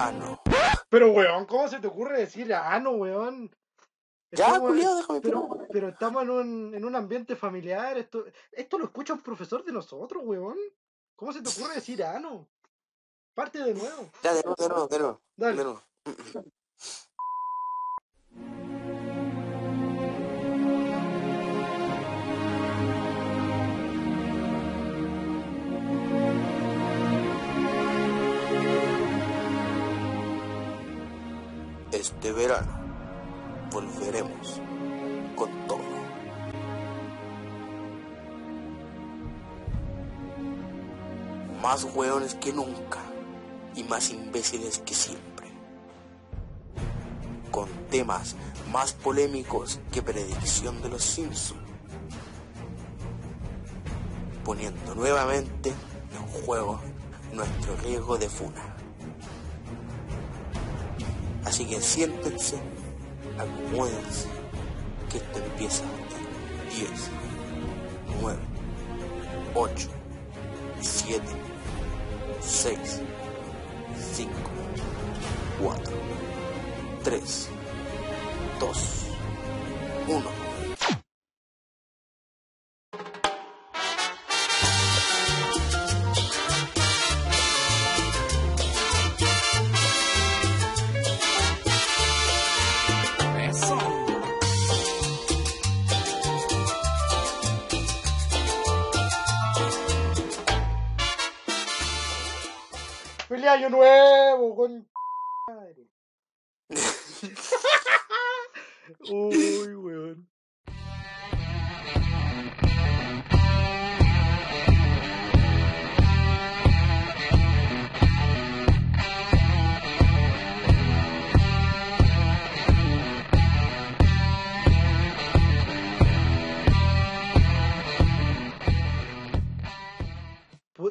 Verano. Pero, weón, ¿cómo se te ocurre decir ano, weón? Ya, culiado, déjame pero, pero... pero estamos en un, en un ambiente familiar. Esto, esto lo escucha un profesor de nosotros, weón. ¿Cómo se te ocurre decir ano? Parte de nuevo. Ya, de nuevo, de nuevo, de nuevo. Dale. De nuevo. Este verano volveremos con todo. Más hueones que nunca y más imbéciles que siempre. Con temas más polémicos que predicción de los Simpsons. Poniendo nuevamente en juego nuestro riesgo de funa. Así que siéntense, acomódense, que esto empieza en 10, 9, 8, 7, 6, 5, 4, 3, 2, 1. ¡Feliz año nuevo! Con... Uy, weón.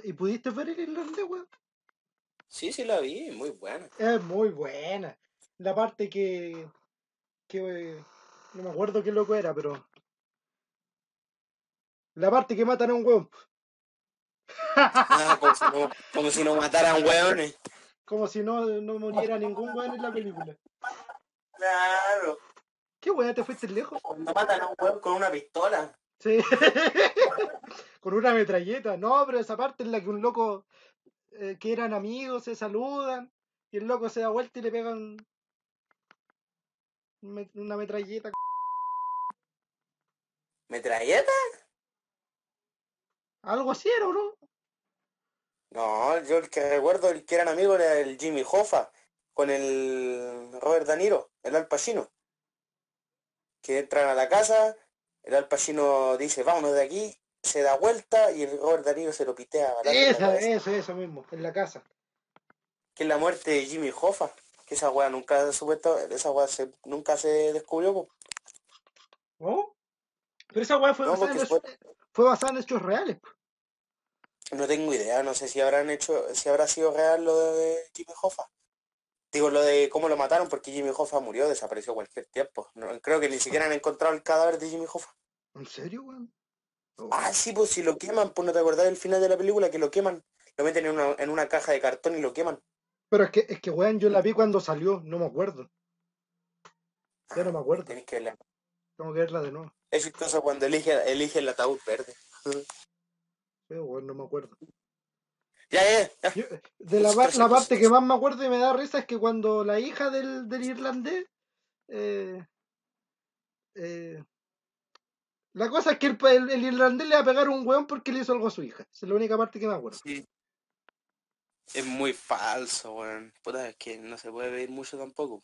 ¿Y pudiste ver el irlandés, weón? Sí, sí la vi, muy buena. Es muy buena. La parte que. que no me acuerdo qué loco era, pero. La parte que matan a un weón. Ah, como, si no, como si no mataran hueones. Como si no, no muriera ningún weón en la película. Claro. ¿Qué weón te fuiste lejos? Cuando matan a un hueón con una pistola. Sí. Con una metralleta. No, pero esa parte en la que un loco eh, que eran amigos se saludan y el loco se da vuelta y le pegan un una metralleta. ¿Metralleta? Algo así era, ¿o ¿no? No, yo el que recuerdo el que eran amigos era el Jimmy Hoffa con el Robert De Niro, el Al Pacino. Que entran a la casa, el Al Pacino dice, vámonos de aquí, se da vuelta y el Robert De Niro se lo pitea. Esa, eso, eso mismo, en la casa. Que es la muerte de Jimmy Hoffa. Que esa weá nunca supuesto, esa weá se, nunca se descubrió. po. ¿No? Pero esa weá fue, No, basada en hechos- fue basada en hechos reales. No tengo idea, no sé si habrán hecho, si habrá sido real lo de Jimmy Hoffa. Digo, lo de cómo lo mataron, porque Jimmy Hoffa murió, desapareció cualquier tiempo. No, creo que ni siquiera han encontrado el cadáver de Jimmy Hoffa. ¿En serio, weón? Ah, sí, pues si lo queman, pues no te acordás del final de la película, que lo queman, lo meten en una, en una caja de cartón y lo queman. Pero es que, es que, weón, yo la vi cuando salió, no me acuerdo. Ya no me acuerdo. Tenés que verla. Tengo que verla de nuevo. Es chistoso cuando elige, elige el ataúd verde. Pero, weón, no me acuerdo. Ya, ya, ya. Yo- de la, la parte que más me acuerdo y me da risa es que cuando la hija del, del irlandés. eh, eh, la cosa es que el, el- el irlandés le va a pegar un weón porque le hizo algo a su hija. Esa es la única parte que me acuerdo. Sí. Es muy falso, weón. Puta, es que no se puede ver mucho tampoco.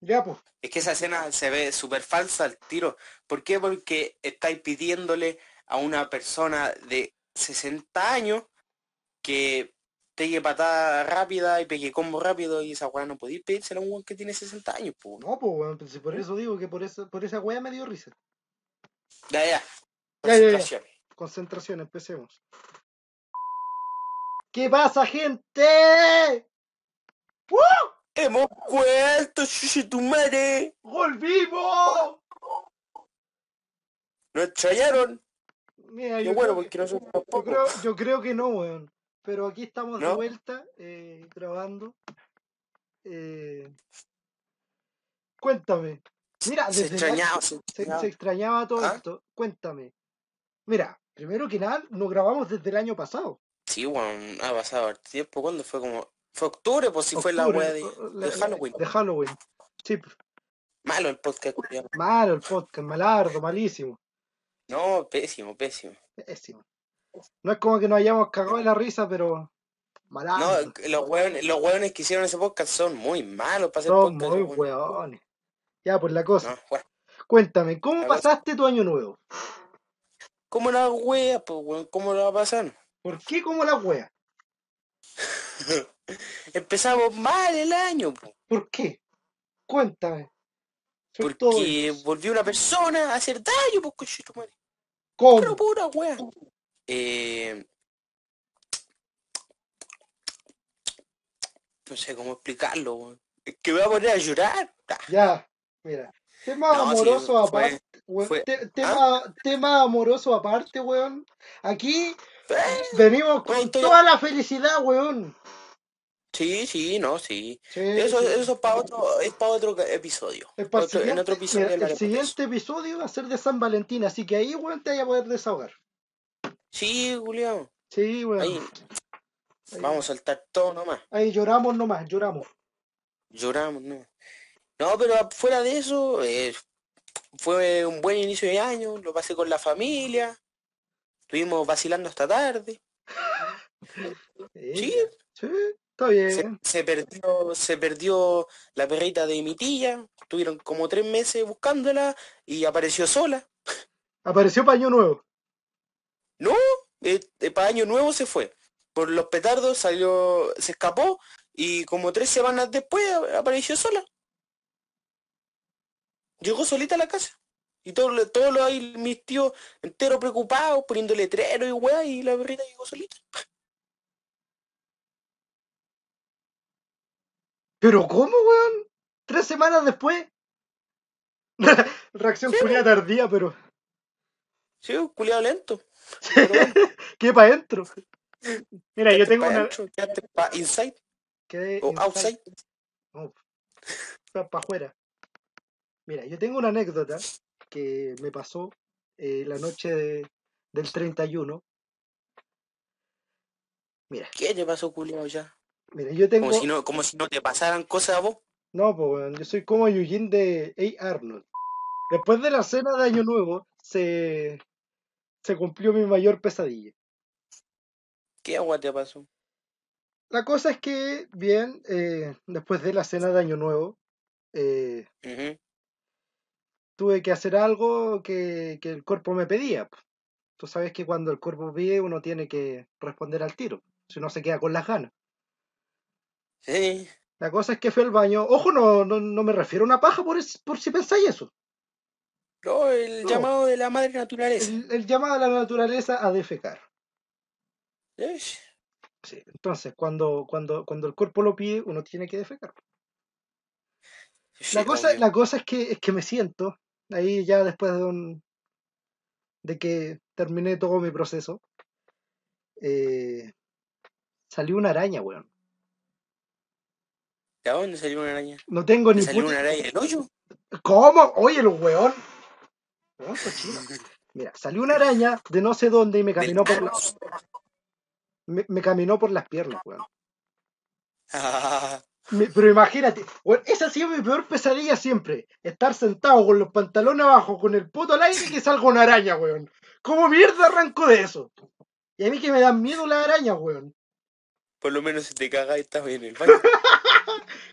Ya, pues. Es que esa escena se ve súper falsa al tiro. ¿Por qué? Porque estáis pidiéndole a una persona de 60 años que pegue patada rápida y pegue combo rápido y esa weá no podéis pedírsela a un weón que tiene 60 años, pues. No, pues, weón. si por eso digo que por, eso, por esa weá me dio risa. Ya, ya. Ya, ya, ya. Concentración. Concentración, empecemos. ¿Qué pasa, gente? ¡Hemos vuelto, chuchi tu madre! ¡Volvimos! ¡Nos extrañaron! Mira, Qué yo, bueno, creo porque nosotros yo, tampoco. creo, yo creo que no, weón. Pero aquí estamos de vuelta eh, grabando. Eh, cuéntame. Mira, Se extrañaba, se se, extrañaba. todo ¿Ah? esto. Cuéntame. Mira, primero que nada, no grabamos desde el año pasado. Sí, weón, ha pasado el tiempo. ¿Cuándo fue? Como... Fue octubre, pues si fue la wea de, de Halloween. De Halloween. Sí, Malo el podcast, malo el podcast, malardo, malísimo. No, pésimo, pésimo. Pésimo. No es como que nos hayamos cagado de la risa, pero malardo. No, los hueones, los hueones que hicieron ese podcast son muy malos para hacer Son podcast. muy hueones. Ya, pues la cosa. No, bueno. Cuéntame, ¿cómo La cosa- pasaste tu año nuevo? ¿Cómo la wea, pues, weón? ¿Cómo la va a pasar? ¿Por qué como la wea? Empezamos mal el año, po, ¿Por qué? Cuéntame. Soy porque volvió una persona a hacer daño, pues, cochetumare. ¿Cómo? Pero pura wea. Eh... No sé cómo explicarlo, weón. Es que me voy a poner a llorar. Ah, Ya, mira. Tema No, sí, amoroso fue- aparte. weón. fue- ¿Ah? Te- tema, tema amoroso aparte, weón. Aquí venimos con toda la felicidad, weón. Sí, sí, no, sí. Sí, Eso, sí. eso es para otro, es para otro episodio. Es para Otro- en siguiente- otro episodio mira, el siguiente episodio va a ser de San Valentín, así que ahí, weón, te vaya a poder desahogar. Sí, Julián. Sí, weón. Ahí Ahí- vamos a saltar todo nomás. Ahí lloramos nomás, lloramos. Lloramos, no. No, pero fuera de eso, eh, fue un buen inicio de año, lo pasé con la familia, estuvimos vacilando hasta tarde. Sí, Sí. sí, está Se, bien. se perdió, se perdió la perrita de mi tía, tuvieron como tres meses buscándola y apareció sola. Apareció paño nuevo. No, eh, eh, para año nuevo se fue. Por los petardos salió, se escapó y como tres semanas después apareció sola. Llegó solita a la casa. Y todos lo- los ahí mis tíos enteros preocupados, poniendo letrero y weá, y la perrita llegó solita. ¿Pero cómo, weón? ¿Tres semanas después? Reacción Sí, culia tardía, pero... Sí, culiado lento. ¿Qué para adentro? Mira, yo tengo pa' una... adentro, quédate pa' inside o Inside. outside. para afuera. Mira, yo tengo una anécdota que me pasó eh, la noche de- del 31. Mira, ¿Qué te pasó, culiado, ya? mira, yo tengo... Como si no, como si no te pasaran cosas a vos. No, pues yo soy como Eugene de A. Arnold. Después de la cena de Año Nuevo, se, se cumplió mi mayor pesadilla. ¿Qué agua te pasó? La cosa es que, bien, eh, después de la cena de Año Nuevo, eh, tuve que hacer algo que, que el cuerpo me pedía. Tú sabes que cuando el cuerpo pide uno tiene que responder al tiro, si no se queda con las ganas. Sí. La cosa es que fui al baño. Ojo, no, no, no me refiero a una paja por, es- por si pensáis eso. No, el No. llamado de la madre naturaleza. El, el llamado a la naturaleza a defecar. Ish. Sí, entonces, cuando, cuando, cuando el cuerpo lo pide, uno tiene que defecar. Sí, La cosa, la cosa es que es que me siento, ahí ya después de un de que terminé todo mi proceso, eh, salió una araña, weón. ¿De dónde salió una araña? No tengo ¿Te ni salió puta- una araña del hoyo? ¿Cómo? Oye, el weón. Cochino. Mira, salió una araña de no sé dónde y me caminó por la- ano. me, me caminó por las piernas, weón. Ah, Me- pero imagínate, weón, esa ha sido mi peor pesadilla siempre. Estar sentado con los pantalones abajo, con el poto al aire y que salga una araña, weón. ¿Cómo mierda arranco de eso? Y a mí que me dan miedo las arañas, weón. por lo menos si te cagas y estás en el baño.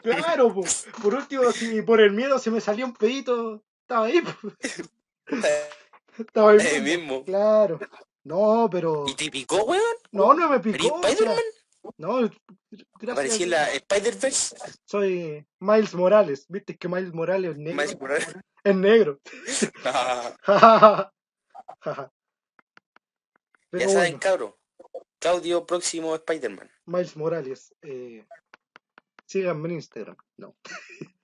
Claro, po. por último, si por el miedo se me salió un pedito, estaba ahí, po. Estaba ahí. Mismo. Claro. No, pero. ¿Y te picó, weón? No, no me ¿Eres picó. Spider-Man? No, gracias. Aparecí en la Spider-Verse. Soy Miles Morales. Viste que Miles Morales es negro. Miles Morales. Es negro. Ah, ya saben, bueno, cabro. Claudio, próximo Spider-Man. Miles Morales. Eh, síganme en Instagram. No.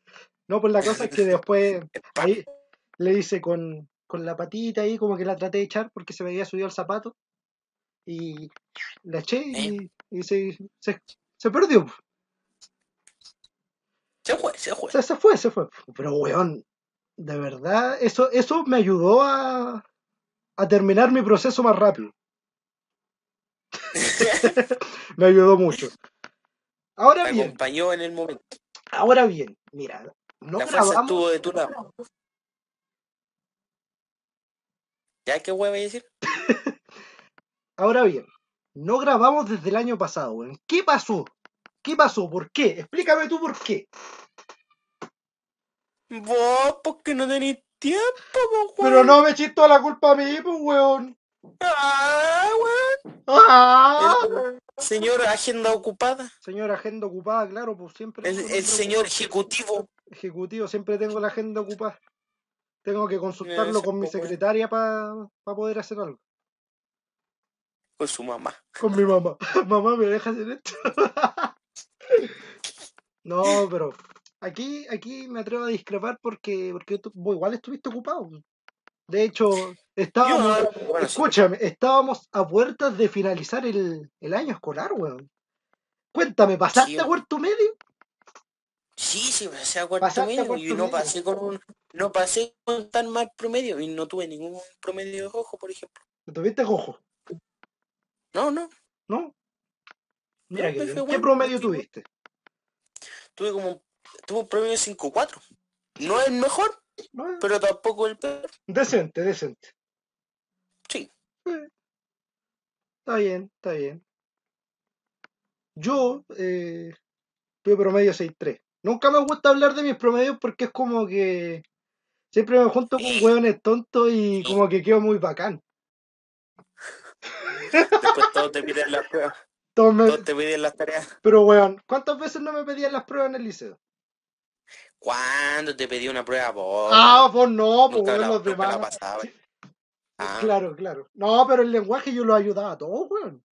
No, pues la cosa es que después ahí le hice con, con la patita ahí, como que la traté de echar porque se me había subido el zapato. y la eché y, ¿Eh? y se, se, se perdió. Se fue, se fue. Se fue, se fue. Pero, weón, de verdad, eso, eso me ayudó a, a terminar mi proceso más rápido. me ayudó mucho. Ahora Te bien, acompañó en el momento. ahora bien, mira, no grabamos, estuvo de tu lado. ¿Ya qué huevo decir? ahora bien, no grabamos desde el año pasado, weón. ¿Qué pasó? ¿Qué pasó? ¿Por qué? Explícame tú por qué. Vos, porque no tenés tiempo, po, Pero weón. no me eches toda la culpa a mí, pues, weón. Ah, weón. ¡Ah! El señor agenda ocupada. Señora agenda ocupada, claro, pues siempre. El, el señor ejecutivo. ejecutivo, siempre tengo la agenda ocupada. Tengo que consultarlo con mi weón. secretaria para poder hacer algo. Con su mamá. Con mi mamá. mamá, ¿me dejas hacer esto? no, pero aquí, aquí me atrevo a discrepar porque, porque tú vos igual estuviste ocupado. De hecho, estábamos, bueno, escúchame, estábamos a puertas de finalizar el, el año escolar, weón. Cuéntame, ¿pasaste Sí, a cuarto medio? Sí, sí, pasé a cuarto Pasaste medio y no pasé con un, no pasé con tan mal promedio y no tuve ningún promedio rojo, por ejemplo. ¿Tuviste cojo? No, no, ¿No? Mira, No, que ¿qué bueno, promedio tuviste? tuve como, tuve un promedio 5-4. No es el mejor, No, pero tampoco el peor. Decente, decente. Sí. Eh, Está bien, está bien. Yo eh, tuve promedio 6.3. Nunca me gusta hablar de mis promedios porque es como que siempre me junto con hueones tontos y como que quedo muy bacán. Después todos te piden las pruebas, Todos me- todos te piden las tareas. Pero weón, ¿cuántas veces no me pedían las pruebas en el liceo? ¿Cuándo te pedí una prueba vos? Ah, pues no, pues weón, los demás. pasaba. Ah, Claro, claro. No, pero el lenguaje yo lo ayudaba a todos, weón.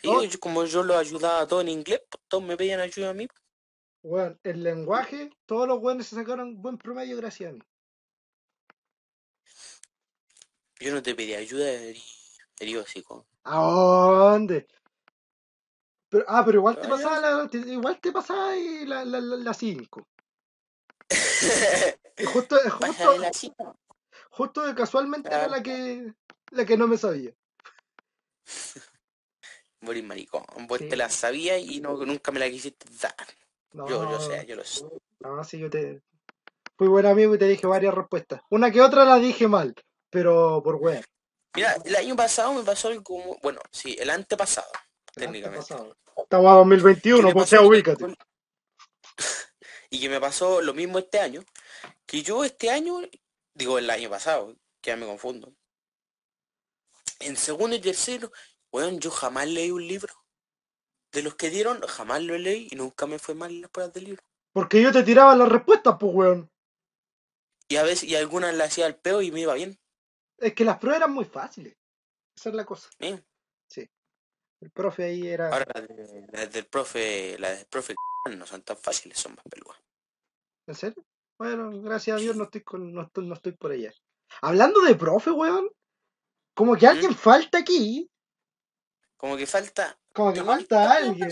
sí, como yo lo ayudaba a todos en inglés, pues todos me pedían ayuda a mí. Weón, el lenguaje, todos los weones se sacaron buen promedio gracias a mí. Yo no te pedí ayuda, eri, eri hocico. ¿A dónde? Pero, ah, pero igual te pasaba la, te- igual te pasaba la, la, la, la cinco. Y justo, eh, justo, la justo casualmente era la que la que no me sabía. Morir maricón. Vos Sí. te la sabías y no, nunca me la quisiste dar. No, Yo, yo sé, yo lo sé. no, sí, yo te fui buen amigo y te dije varias respuestas. Una que otra la dije mal, pero por weón. Mira, el año pasado me pasó algo como, bueno, sí, el antepasado, técnicamente. Estamos a 2021, ¿Qué me pues sea, ubícate. Y que me pasó lo mismo este año, que yo este año, digo el año pasado, que ya me confundo. En segundo y tercero, weón, yo jamás leí un libro. De los que dieron, jamás lo leí y nunca me fue mal en las pruebas del libro. Porque yo te tiraba las respuestas, pues weón. Y a veces, y algunas las hacía al peo y me iba bien. Es que las pruebas eran muy fáciles. Esa es la cosa. ¿eh? El profe ahí era. Ahora las, de- las del profe, las del profe no son tan fáciles, son más peludas. ¿En serio? Bueno, gracias a Dios no estoy con, no estoy, no estoy por allá. Hablando de profe, weón. Como que alguien falta aquí. Como que falta Como que falta alguien.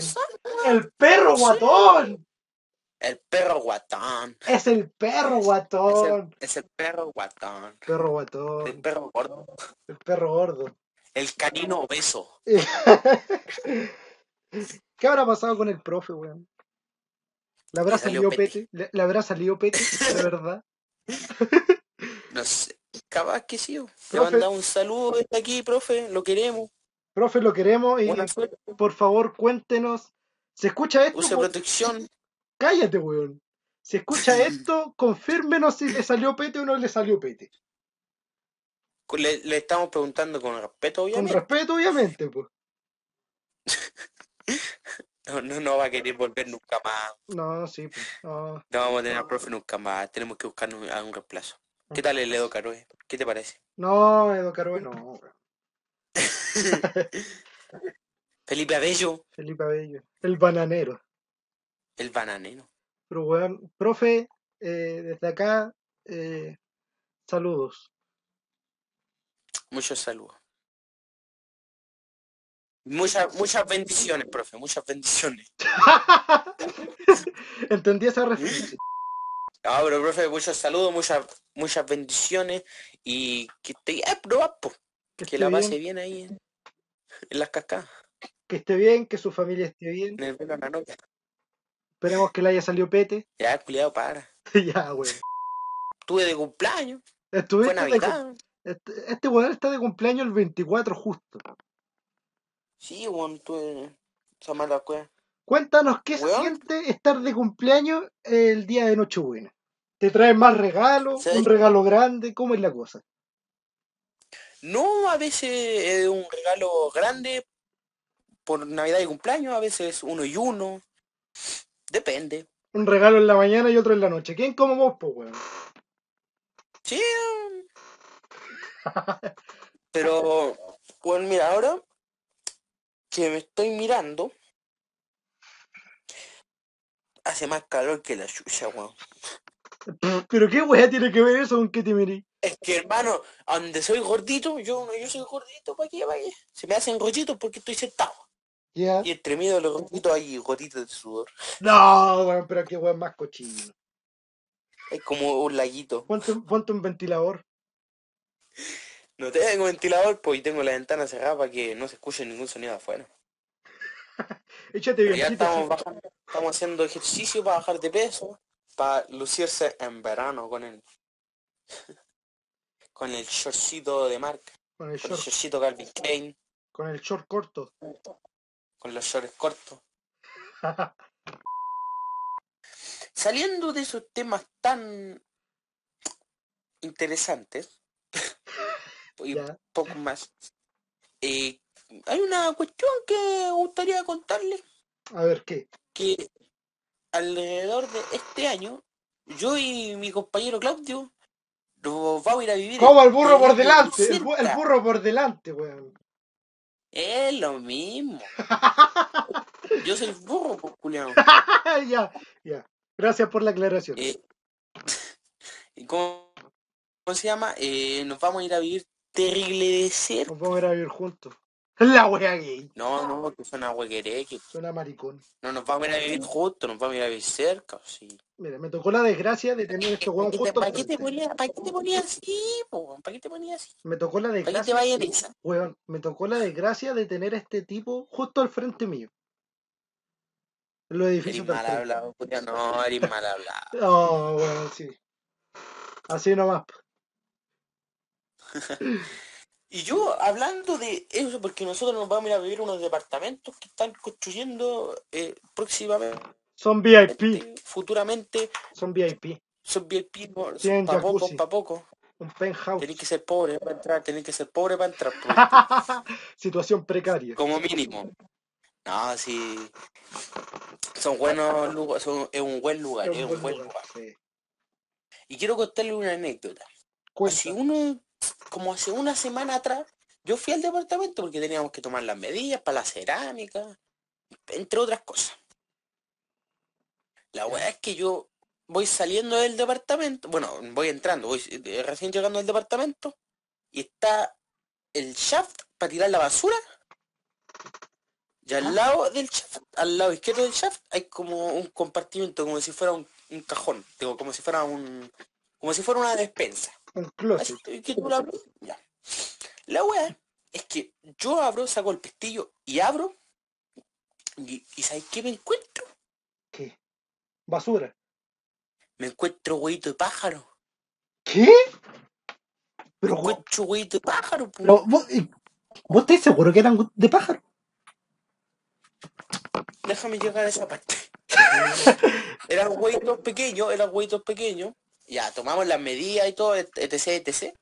El perro Sí. guatón. El perro guatón. Es el perro Es guatón. el, es el perro guatón. Perro El guatón. perro gordo. El perro gordo. El canino obeso. ¿Qué habrá pasado con el profe, weón? ¿Le habrá salido pete. ¿Le, le habrá salido pete? De verdad. No sé. Capaz que sí. Le mandamos un saludo desde aquí, profe. Lo queremos. Profe, lo queremos y por favor cuéntenos. ¿Se escucha esto? Use protección. Cállate, weón. Si escucha esto, confírmenos si le salió pete o no le salió pete. Le, le estamos preguntando con respeto, Con obviamente. respeto, obviamente, pues. No, no, no va a querer volver nunca más. No, sí, pues. No. No vamos a tener al profe nunca más. Tenemos que buscarnos a un reemplazo. ¿Qué tal el Edo Caroe? ¿Qué te parece? No, Edo Caroe, no, weón. Felipe Abello, Felipe Abello. El bananero. el bananero. Pero, weón, profe, eh, desde acá, eh, saludos. Muchos saludos. Muchas, muchas bendiciones, profe, muchas bendiciones. Entendí esa referencia. Ah, pero profe, muchos saludos, muchas, muchas bendiciones y que te eh, probar, po, Que, la pase bien, bien ahí en, las cascadas, que esté bien, que su familia esté bien. en el velo a la novia. Esperemos que le haya salido pete. Ya, cuidado, para. ya, weón. Tuve de cumpleaños, fue Estuviste de cum- Navidad. Este, este weón está de cumpleaños el 24 justo. Sí, weón, tuve esa mala cueva. Cuéntanos qué se Weón. siente estar de cumpleaños el día de Nochebuena. ¿Te traen más regalos? ¿Un regalo grande? ¿Cómo es la cosa? No, a veces es un regalo grande por Navidad y cumpleaños, a veces uno y uno. Depende. Un regalo en la mañana y otro en la noche. ¿Quién como vos, po, weón? Sí. Pero, pues mira, ahora que me estoy mirando, hace más calor que la chucha, weón. ¿Pero qué weá tiene que ver eso con que te miré? Es que hermano, donde soy gordito, yo, yo soy gordito, ¿para qué? Se me hacen rollitos porque estoy sentado. Y entre medio de los gorditos hay gotitas de sudor. No, weón, pero qué weón más cochino. Es como un laguito. Ponte, un- ponte un ventilador. No tengo ventilador, pues y tengo la ventana cerrada para que no se escuche ningún sonido de afuera. Échate bien. ya estamos bajando, estamos haciendo ejercicio para bajar de peso, para lucirse en verano con el con el shortcito de marca, Con el con el short, shortcito Calvin Klein, con el short corto. con los shorts cortos. Saliendo de esos temas tan interesantes y ya. poco más, eh, hay una cuestión que me gustaría contarles A ver, ¿qué? que alrededor de este año, yo y mi compañero Claudio nos vamos a ir a vivir ¿Cómo el burro por delante? El, bu- el burro por delante, weón. Es lo mismo. Yo soy burro, pues, culiao. ya, ya. Gracias por la aclaración. Eh, ¿y ¿cómo, cómo se llama? Eh, nos vamos a ir a vivir terrible de ser. Nos vamos a ir a vivir juntos. La wea gay. No, no, que suena huequeré, que Suena maricón. no nos vamos a ir a vivir juntos, nos vamos a ir a vivir cerca, sí. Mira, me tocó la desgracia de tener este weón ¿Para qué te- justo ¿Para qué te ¿para qué te ponías así, po? ¿Para qué te ponías así? Me tocó la ¿Para qué te desgracia. esa? Weón, me tocó la desgracia de tener a este tipo justo al frente mío. En los Eres mal hablado, culiao. No, eres mal hablado. Oh, weón, sí. Así nomás. Y yo hablando de eso, porque nosotros nos vamos a ir a vivir unos departamentos que están construyendo eh, próximamente, Son VIP. futuramente, Son VIP. son VIP por- Tienen pa' poco, pa' poco. Un penthouse. Tenés que ser pobre para entrar, tenés que ser pobre para entrar, Situación precaria. como mínimo. No, sí. Son buenos lugares, son, es un buen lugar, es un buen lugar. sí. Y quiero contarle una anécdota. Cuenta. Hace uno, como hace una semana atrás, yo fui al departamento porque teníamos que tomar las medidas para la cerámica, entre otras cosas. La weá es que yo voy saliendo del departamento, bueno, voy entrando, voy eh, recién llegando al departamento, y está el shaft para tirar la basura. Y al Ah. lado del shaft, al lado izquierdo del shaft, hay como un compartimento, como si fuera un, un cajón, digo, como si fuera un, como si fuera una despensa. Un Así closet. que- que tú la ya. La weá es que yo abro, saco el pestillo y abro. Y, y ¿sabes qué me encuentro? Basura. Me encuentro huevito de pájaro. ¿Qué? Me Pero, weón, encuentro huevito de pájaro. pero vos, ¿vos estás seguro que eran de pájaro? Déjame llegar a esa parte. eran huevitos pequeños, eran huevitos pequeños. Ya, tomamos las medidas y todo, etc, etc.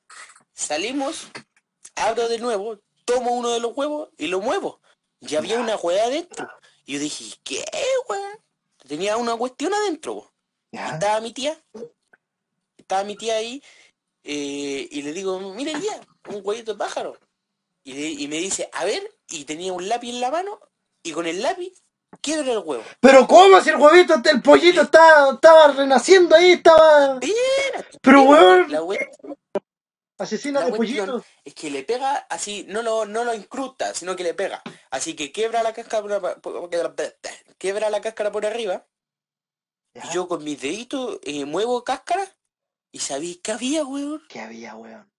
Salimos, abro de nuevo, tomo uno de los huevos y lo muevo. Y había una hueá adentro. Y yo dije, ¿qué weón? Tenía una cuestión adentro. Ya. estaba mi tía, estaba mi tía ahí, eh, y le digo, mire tía, un huevito de pájaro. Y, le- y me dice, a ver, y tenía un lápiz en la mano, y con el lápiz quiebra el huevo. Pero ¿cómo si el huevito, el pollito estaba, estaba renaciendo ahí, estaba... Pero espérate, weón, La Asesina La de cuestión pollito. es que le pega así, no lo, no lo incrusta, sino que le pega. Así que quiebra la cáscara por, por- quiebra la cáscara por arriba. Ya. Y yo con mis deditos eh, muevo cáscara. ¿Y sabéis qué había, weón? ¿Qué había, weón?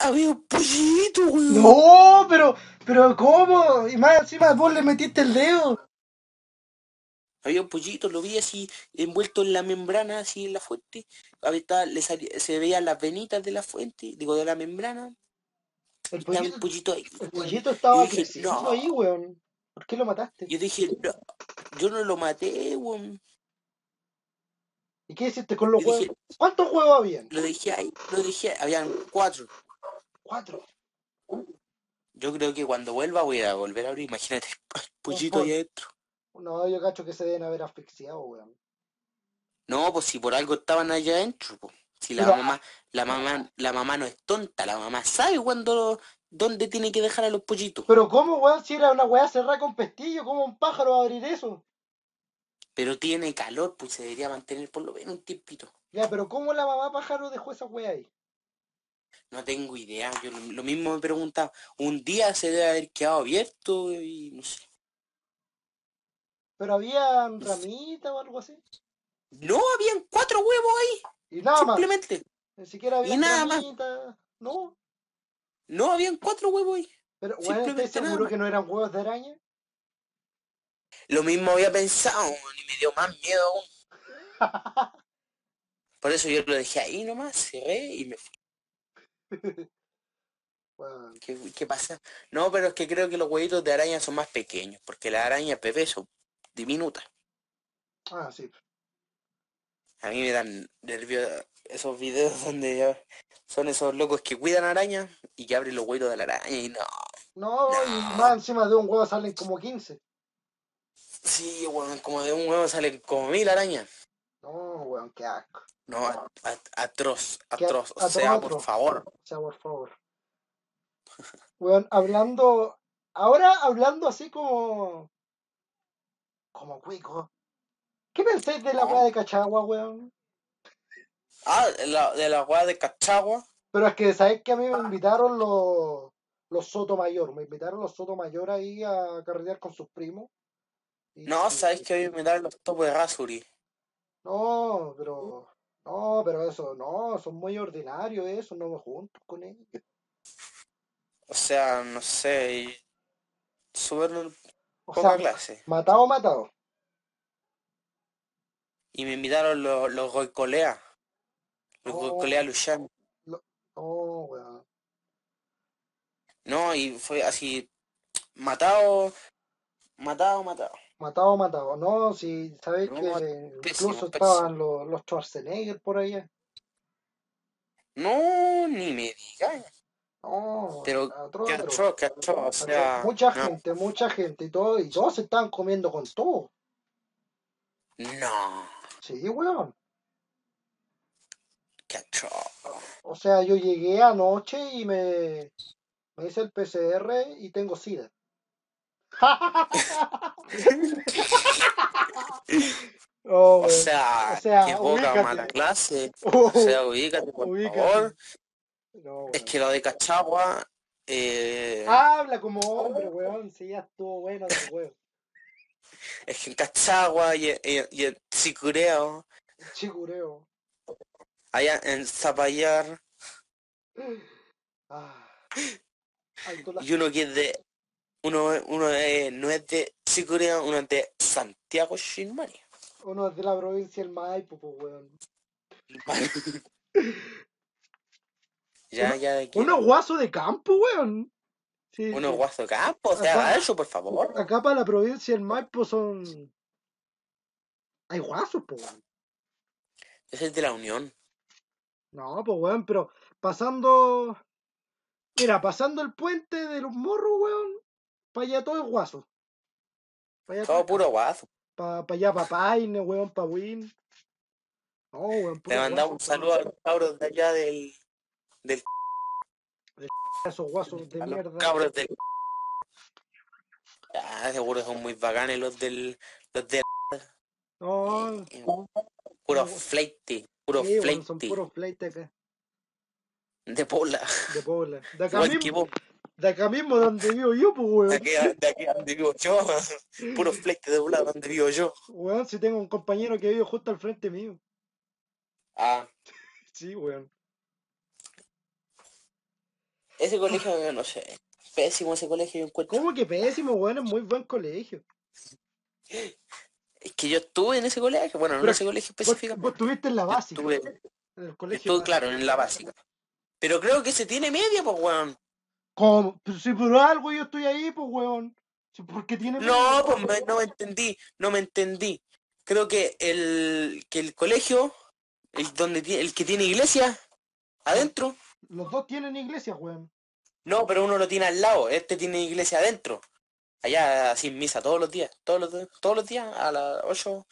Había un pollito, weón. No, pero, pero ¿cómo? Y más encima vos le metiste el dedo. Había un pollito, lo vi así envuelto en la membrana, así en la fuente. Ahí estaba- le salía- se veían las venitas de la fuente, digo, de la membrana. El Estaba pollito, un pollito ahí. el pollito estaba dije, no. ahí, weón. ¿Por qué lo mataste? Yo dije, no, yo no lo maté, weón. ¿Y qué hiciste con los Yo huevos? dije, ¿Cuántos huevos habían? lo dejé ahí, lo dejé, habían cuatro. Cuatro. Yo creo que cuando vuelva voy a volver a abrir, imagínate, pollito ahí adentro. No, yo cacho que se deben haber asfixiado, weón. No, pues si por algo estaban allá adentro, pues. Si la mamá, la mamá, la mamá no es tonta, la mamá sabe cuándo, dónde tiene que dejar a los pollitos. Pero ¿cómo, weón? Si era una weá cerrada con pestillo, ¿cómo un pájaro va a abrir eso? Pero tiene calor, pues se debería mantener por lo menos un tiempito. Ya, pero ¿cómo la mamá pájaro dejó esa weá ahí? No tengo idea, yo lo, lo mismo me he preguntado. Un día se debe haber quedado abierto y no sé. Pero había ramita o algo así. No, habían cuatro huevos ahí, Y nada más. simplemente. Ni siquiera había Y nada más. No. No, habían cuatro huevos ahí. Pero, weón, Simplemente ¿estás nada seguro que no eran huevos de araña? Lo mismo había pensado, y me dio más miedo aún. Por eso yo lo dejé ahí nomás, cerré y me fui. ¿Qué, qué pasa? No, pero es que creo que los huevitos de araña son más pequeños, porque las arañas bebés son diminutas. Ah, sí. A mí me dan nervios esos videos donde son esos locos que cuidan arañas y que abren los huevitos de la araña y no. No, y más encima de un huevo salen como 15. Sí, weón, como de un huevo salen como mil arañas. No, weón, qué asco. No, atroz, atroz. O sea, por favor. O sea, por favor. Weón, hablando. Ahora hablando así como. Como cuico. ¿Qué pensáis de la Ah. weá de Cachagua, weón? Ah, de la, de la hueá de Cachagua. Pero es que, ¿sabes que a mí me invitaron los, los Sotomayor? Me invitaron los Sotomayor ahí a carretear con sus primos. Y- No, sabes que hoy me dan los topos de Rasuri. No, pero. No, pero eso, no, son muy ordinarios eso, no me junto con ellos. O sea, no sé. Súper O poca sea, clase. matado, matado. Y me invitaron los, los Goicolea. Los Oh. Goicolea Luciano. No, weón. No, y fue así. Matado. Matado, matado. Matado, matado. No, si sabéis No, que pésimo, incluso estaban los, los Schwarzenegger por allá. No, ni me digas. No, Pero atroz, qué atroz. O sea. mucha no. gente, mucha gente y todo, y todos se estaban comiendo con todo. No, Sí, weón. atroz. O sea, yo llegué anoche y me, me hice el PCR y tengo SIDA. Oh, O sea, o sea, qué poca ubícate. mala clase. O sea, ubícate, por ubícate. favor. No, Es que lo de Cachagua. Eh, Habla como hombre, weón. Sí, ya estuvo bueno de weón. Es que en Cachagua y, y- y en Sicureo, Chicureo. allá en Zapallar, Ah. Y uno que es de. Uno, uno es- no es de Sicureo, uno es de Santiago Shinmani. Uno es de la provincia del Maipo, pues, weón. ya, ya de aquí. Uno guaso de campo, weón. Sí, Uno sí. guaso campo, o sea, Acá- eso, por favor. Acá para la provincia del Maipo son. Hay guasos, pues, weón. Ese es de la Unión. No, pues, weón, pero pasando. Mira, pasando el puente de los morros, weón. Para allá todo es guaso. Para Todo puro guaso. pa, pa allá, pa Paine, weón, pa Win. No, weón, puro mandamos un saludo a los cabros de allá del. Del Esos guasos de a los mierda. cabros del. Ah, seguro son muy bacanes los del. los del. No, Puro fleite. Puro Sí, weón, son puros flight acá, de pola. de Pobla. De acá mismo, de acá mismo donde vivo yo, pues de weón. aquí, a- de aquí donde vivo yo. Puro flight de pola donde vivo yo. Weón, si tengo un compañero que vive justo al frente mío. Ah, Sí, weón. Ese colegio, yo no sé. Pésimo ese colegio, yo encuentro. ¿Cómo que pésimo, weón? Es muy buen colegio. Es que yo estuve en ese colegio, bueno, no en Pero ese colegio específicamente. vos estuviste en la básica, estuve, en el yo colegio estuve, básico. claro, en la básica. Pero creo que se tiene media, pues, weón. ¿Cómo? Pues si por algo yo estoy ahí, pues weón. Si porque tiene No, pues me- no me entendí, no me entendí. Creo que el, que el colegio, el, donde, el que tiene iglesia, adentro, Los dos tienen iglesia, weón. no, pero uno lo tiene al lado, este tiene iglesia adentro. Allá sin misa todos los días, todos los, todos los días a las 8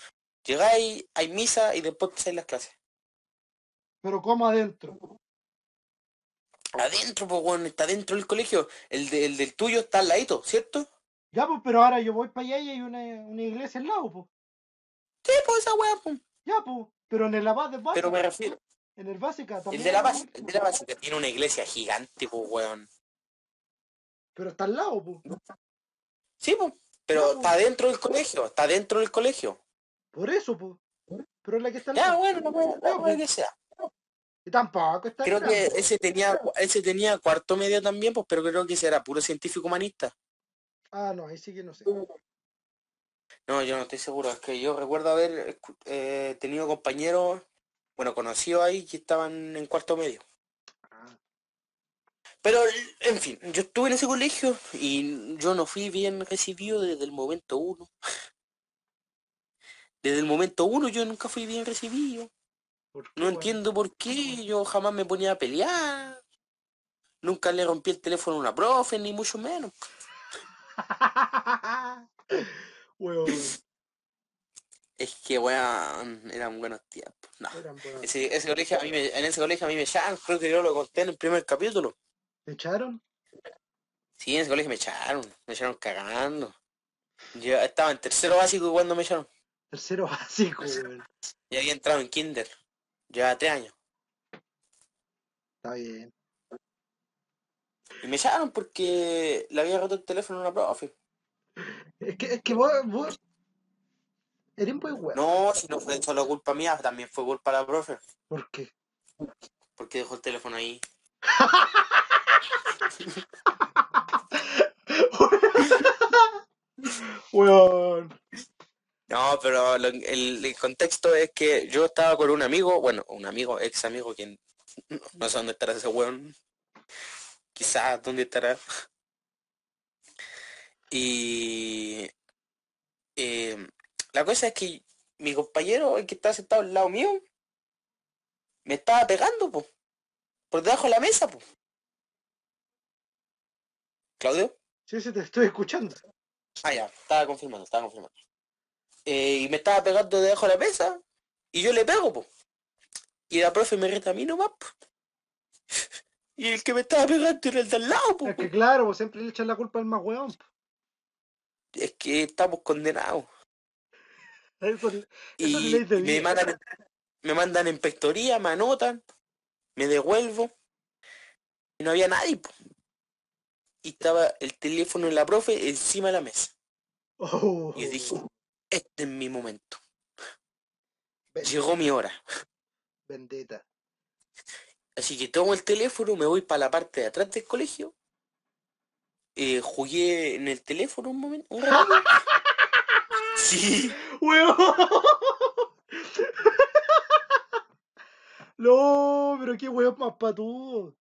llegáis, hay misa y después empezáis las clases. Pero como adentro. Adentro, pues bueno, está dentro del colegio. El, de- el del tuyo está al ladito, ¿cierto? Ya, pues, pero ahora yo voy para allá y hay una, una iglesia al lado, pues. Sí, pues esa weá, pues. Ya, pues. Pero en el abad de Pero me básica, refiero, en el básica el también. de la base, el de la básica tiene una iglesia gigante, pues weón. Pero está al lado, pues. Sí, pues. Pero Ya, está dentro del colegio, está dentro del colegio. Por eso, pues. Pero es la que está al Ya, lado. bueno, no puede, Ya, no puede pues. que sea. Y tampoco está Creo que grande. ese tenía, ese tenía cuarto medio también, pues, pero creo que ese era puro científico humanista. Ah, no, ahí sí que no sé. No, yo no estoy seguro, es que yo recuerdo haber eh, tenido compañeros, bueno, conocidos ahí que estaban en cuarto medio. Ah, Pero, en fin, yo estuve en ese colegio y yo no fui bien recibido desde el momento uno. Desde el momento uno yo nunca fui bien recibido. ¿por qué, No entiendo por qué, yo jamás me ponía a pelear. Nunca le rompí el teléfono a una profe, ni mucho menos. Es que, weón, eran buenos tiempos. No, eran buenos. ese, ese colegio a mí me, en ese colegio a mí me echaron, creo que yo lo conté en el primer capítulo. ¿Me echaron? Sí, en ese colegio me echaron, me echaron cagando. Yo estaba en tercero básico cuando me echaron. Tercero básico, weón. Y había entrado en kinder. Llevaba tres años. Está bien. Y me echaron porque le había roto el teléfono a una profe. Es que, es que vos, vos eres muy weón. No, si no fue solo culpa mía, también fue culpa de la profe. ¿Por qué? Porque dejó el teléfono ahí. Weón. No, pero lo- el, el contexto es que yo estaba con un amigo, bueno, un amigo, ex amigo, quien no, no sé dónde estará ese weón. Quizás dónde estará. Y eh, la cosa es que mi compañero, el que estaba sentado al lado mío, me estaba pegando, po, por debajo de la mesa, po. Claudio. Sí, sí, te estoy escuchando. Ah, ya, estaba confirmando, estaba confirmando. Eh, y me estaba pegando debajo de la mesa y yo le pego, po. Y la profe me reta a mí nomás, po. Y el que me estaba pegando era el de al lado, po. Es que claro, vos siempre le echan la culpa al más weón. po. Es que estamos condenados. Eso, eso Y, es me mandan, me mandan en pectoría, me anotan, me devuelvo. Y no había nadie, po. Y estaba el teléfono de la profe encima de la mesa. Oh, Y dije, este es mi momento. Llegó mi hora. Vendetta. Así que tomo el teléfono, me voy para la parte de atrás del colegio. eh, jugué en el teléfono un momento. Un rato. sí, ¡Weón! No, pero qué weón más patudo.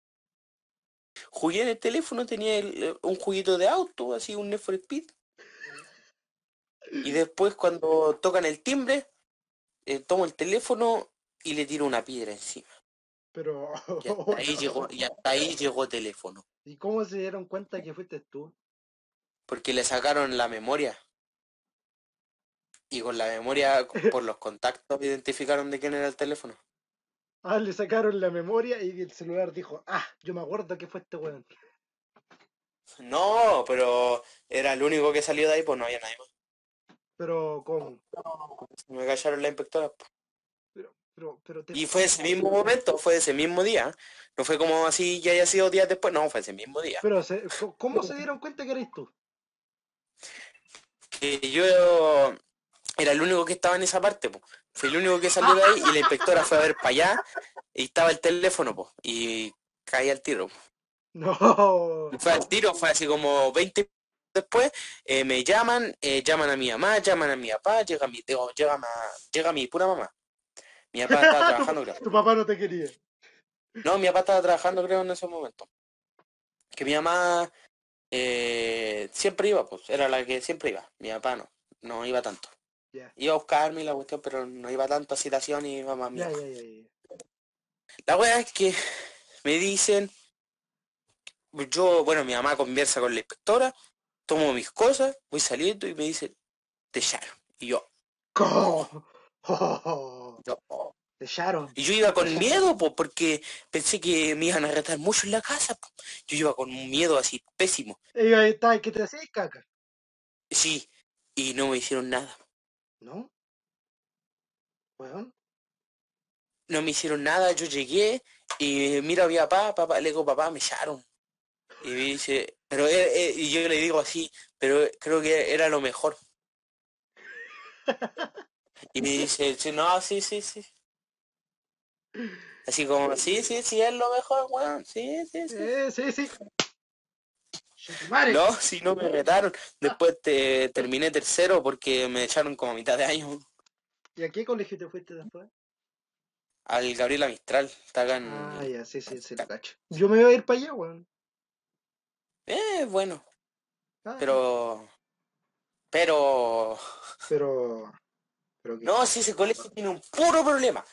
jugué en el teléfono, tenía el- eh, un juguito de auto, así un Need for Speed. Y después cuando tocan el timbre, eh, tomo el teléfono y le tiro una piedra encima. Pero. Y hasta ahí llegó, y hasta ahí llegó teléfono. ¿Y cómo se dieron cuenta que fuiste tú? Porque le sacaron la memoria. Y con la memoria, por los contactos, identificaron de quién era el teléfono. Ah, le sacaron la memoria y el celular dijo, ah, yo me acuerdo que fue este weón. No, pero era el único que salió de ahí, pues no había nadie más. Pero, ¿cómo? Me callaron la inspectora. pues. Pero, Pero, pero te... Y fue ese mismo momento, fue ese mismo día. No fue como así que haya sido días después, no, fue ese mismo día. Pero, ¿cómo se dieron cuenta que eres tú? Que yo era el único que estaba en esa parte, po. Fui el único que salió de ahí y la inspectora fue a ver para allá y estaba el teléfono, po. Y caí al tiro. po. No. Fue al tiro, fue así como 20 minutos después, eh, me llaman, eh, llaman a mi mamá, llaman a mi papá, llega mi, digo, llega, ma- llega mi pura mamá. Mi papá estaba trabajando, creo. Tu papá no te quería. No, mi papá estaba trabajando, creo, en ese momento. Que mi mamá eh, siempre iba, pues, era la que siempre iba. Mi papá no, no iba tanto. Ya. Iba a buscarme la cuestión, pero no iba tanto a citación y mamá. ya. La wea es que me dicen, yo, bueno, mi mamá conversa con la inspectora, tomo mis cosas, voy saliendo y me dice, te echaron. Y yo, ¿Cómo? Oh, yo, oh. te echaron. Y yo iba con miedo, po, porque pensé que me iban a retar mucho en la casa. po. Yo iba con un miedo así pésimo. Y ahí está, te hacías caca. Sí, y no me hicieron nada. ¿No? Weón. No me hicieron nada, yo llegué y miro a mi papá, papá, le digo, papá, me echaron. Y me dice, pero eh, eh", y yo le digo así, pero creo que era lo mejor. Y me dice, no, sí, sí, sí. Así como, sí, sí, sí, es lo mejor, weón, sí, sí, sí. Eh, sí, sí. No, si no me retaron. Después te, terminé tercero porque me echaron como a mitad de año ¿Y a qué colegio te fuiste después? al Gabriela Mistral. Está acá en... Ah, ya, sí, sí, sí, lo cacho. Yo me iba a ir para allá, weón. Eh, bueno, Ah, pero... Pero... Pero. Pero. No, sí, ese colegio tiene un puro problema.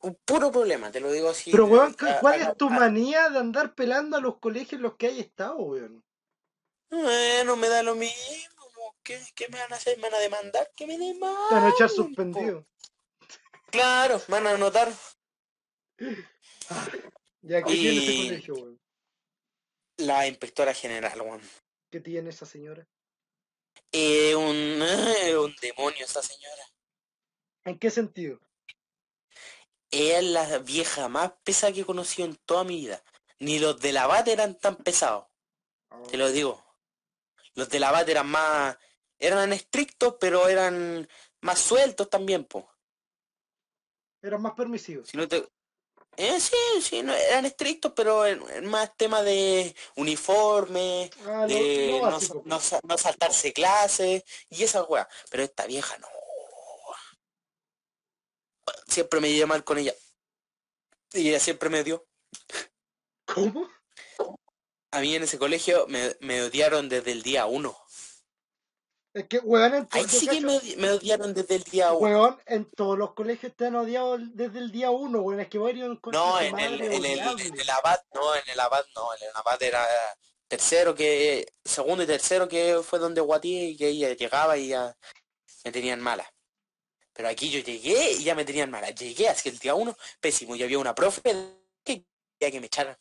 Un puro problema, te lo digo así. Pero, weón, ¿cu- a- ¿cuál es tu manía de andar pelando a los colegios en los que hay estado, weón? Bueno, me da lo mismo. ¿Qué, qué me van a hacer? ¿Me van a demandar? ¿Qué me demanden? Te van a echar suspendido. Claro, me van a anotar. Ya, ¿qué tiene ese colegio, weón? La inspectora general, weón. ¿Qué tiene esa señora? Eh, un, eh, un demonio esa señora. ¿En qué sentido? Ella es la vieja más pesada que he conocido en toda mi vida. Ni los de la BAT eran tan pesados, te lo digo. Los de la BAT eran más... Eran estrictos, pero eran más sueltos también, po. Eran más permisivos. Si no te... Eh, sí, sí, no, eran estrictos, pero en, en más tema de uniforme, Ah, de no, no no saltarse clases y esa weá. Pero esta vieja no. Siempre me llevé mal con ella. Y ella siempre me dio. ¿Cómo? A mí en ese colegio me, me odiaron desde el día uno. Es que, weón, en, Ahí sí que me, odi- me odiaron desde el día uno. weón, en todos los colegios te han odiado desde el día uno, weón. Es que voy a ir a un colegio No, en el, en el, en el abad, no, en el abad no, en el abad era tercero que, segundo y tercero que fue donde guatié y que ella llegaba y ya me tenían mala. Pero aquí yo llegué y ya me tenían mala. Llegué así el día uno, pésimo, y había una profe que quería que me echaran.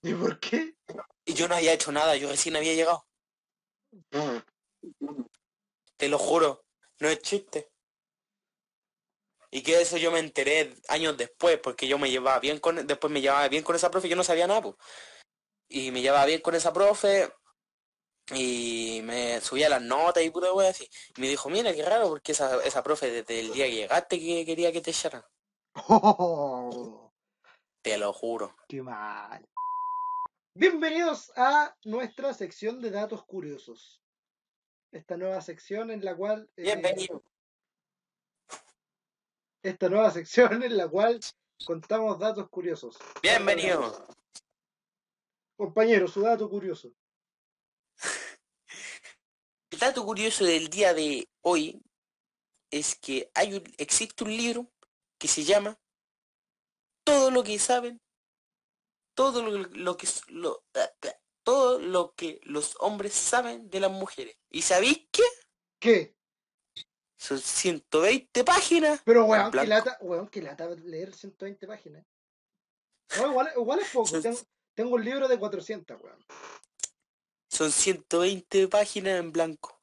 ¿Y por qué? Y yo no había hecho nada, yo recién había llegado. Te lo juro, no es chiste. Y que eso yo me enteré años después, porque yo me llevaba bien con, después me llevaba bien con esa profe, yo no sabía nada, pues. Y me llevaba bien con esa profe, y me subía las notas y puta wea así. Y me dijo, mira, qué raro, porque esa, esa profe desde el día que llegaste que quería que te echaran. Oh, Te lo juro. qué mal. Bienvenidos a nuestra sección de datos curiosos. Esta nueva sección en la cual eh, Bienvenido. esta nueva sección en la cual contamos datos curiosos. Bienvenido. Compañero, su dato curioso. El dato curioso del día de hoy es que hay un, existe un libro que se llama Todo lo que saben, todo lo, lo que lo- ah, ah, todo lo que los hombres saben de las mujeres. ¿Y sabéis qué? ¿Qué? Son 120 páginas. Pero weón, que lata, weón, que lata leer 120 páginas. No, igual, igual es poco. Son- Tengo, tengo un libro de 400, weón. Son 120 páginas en blanco.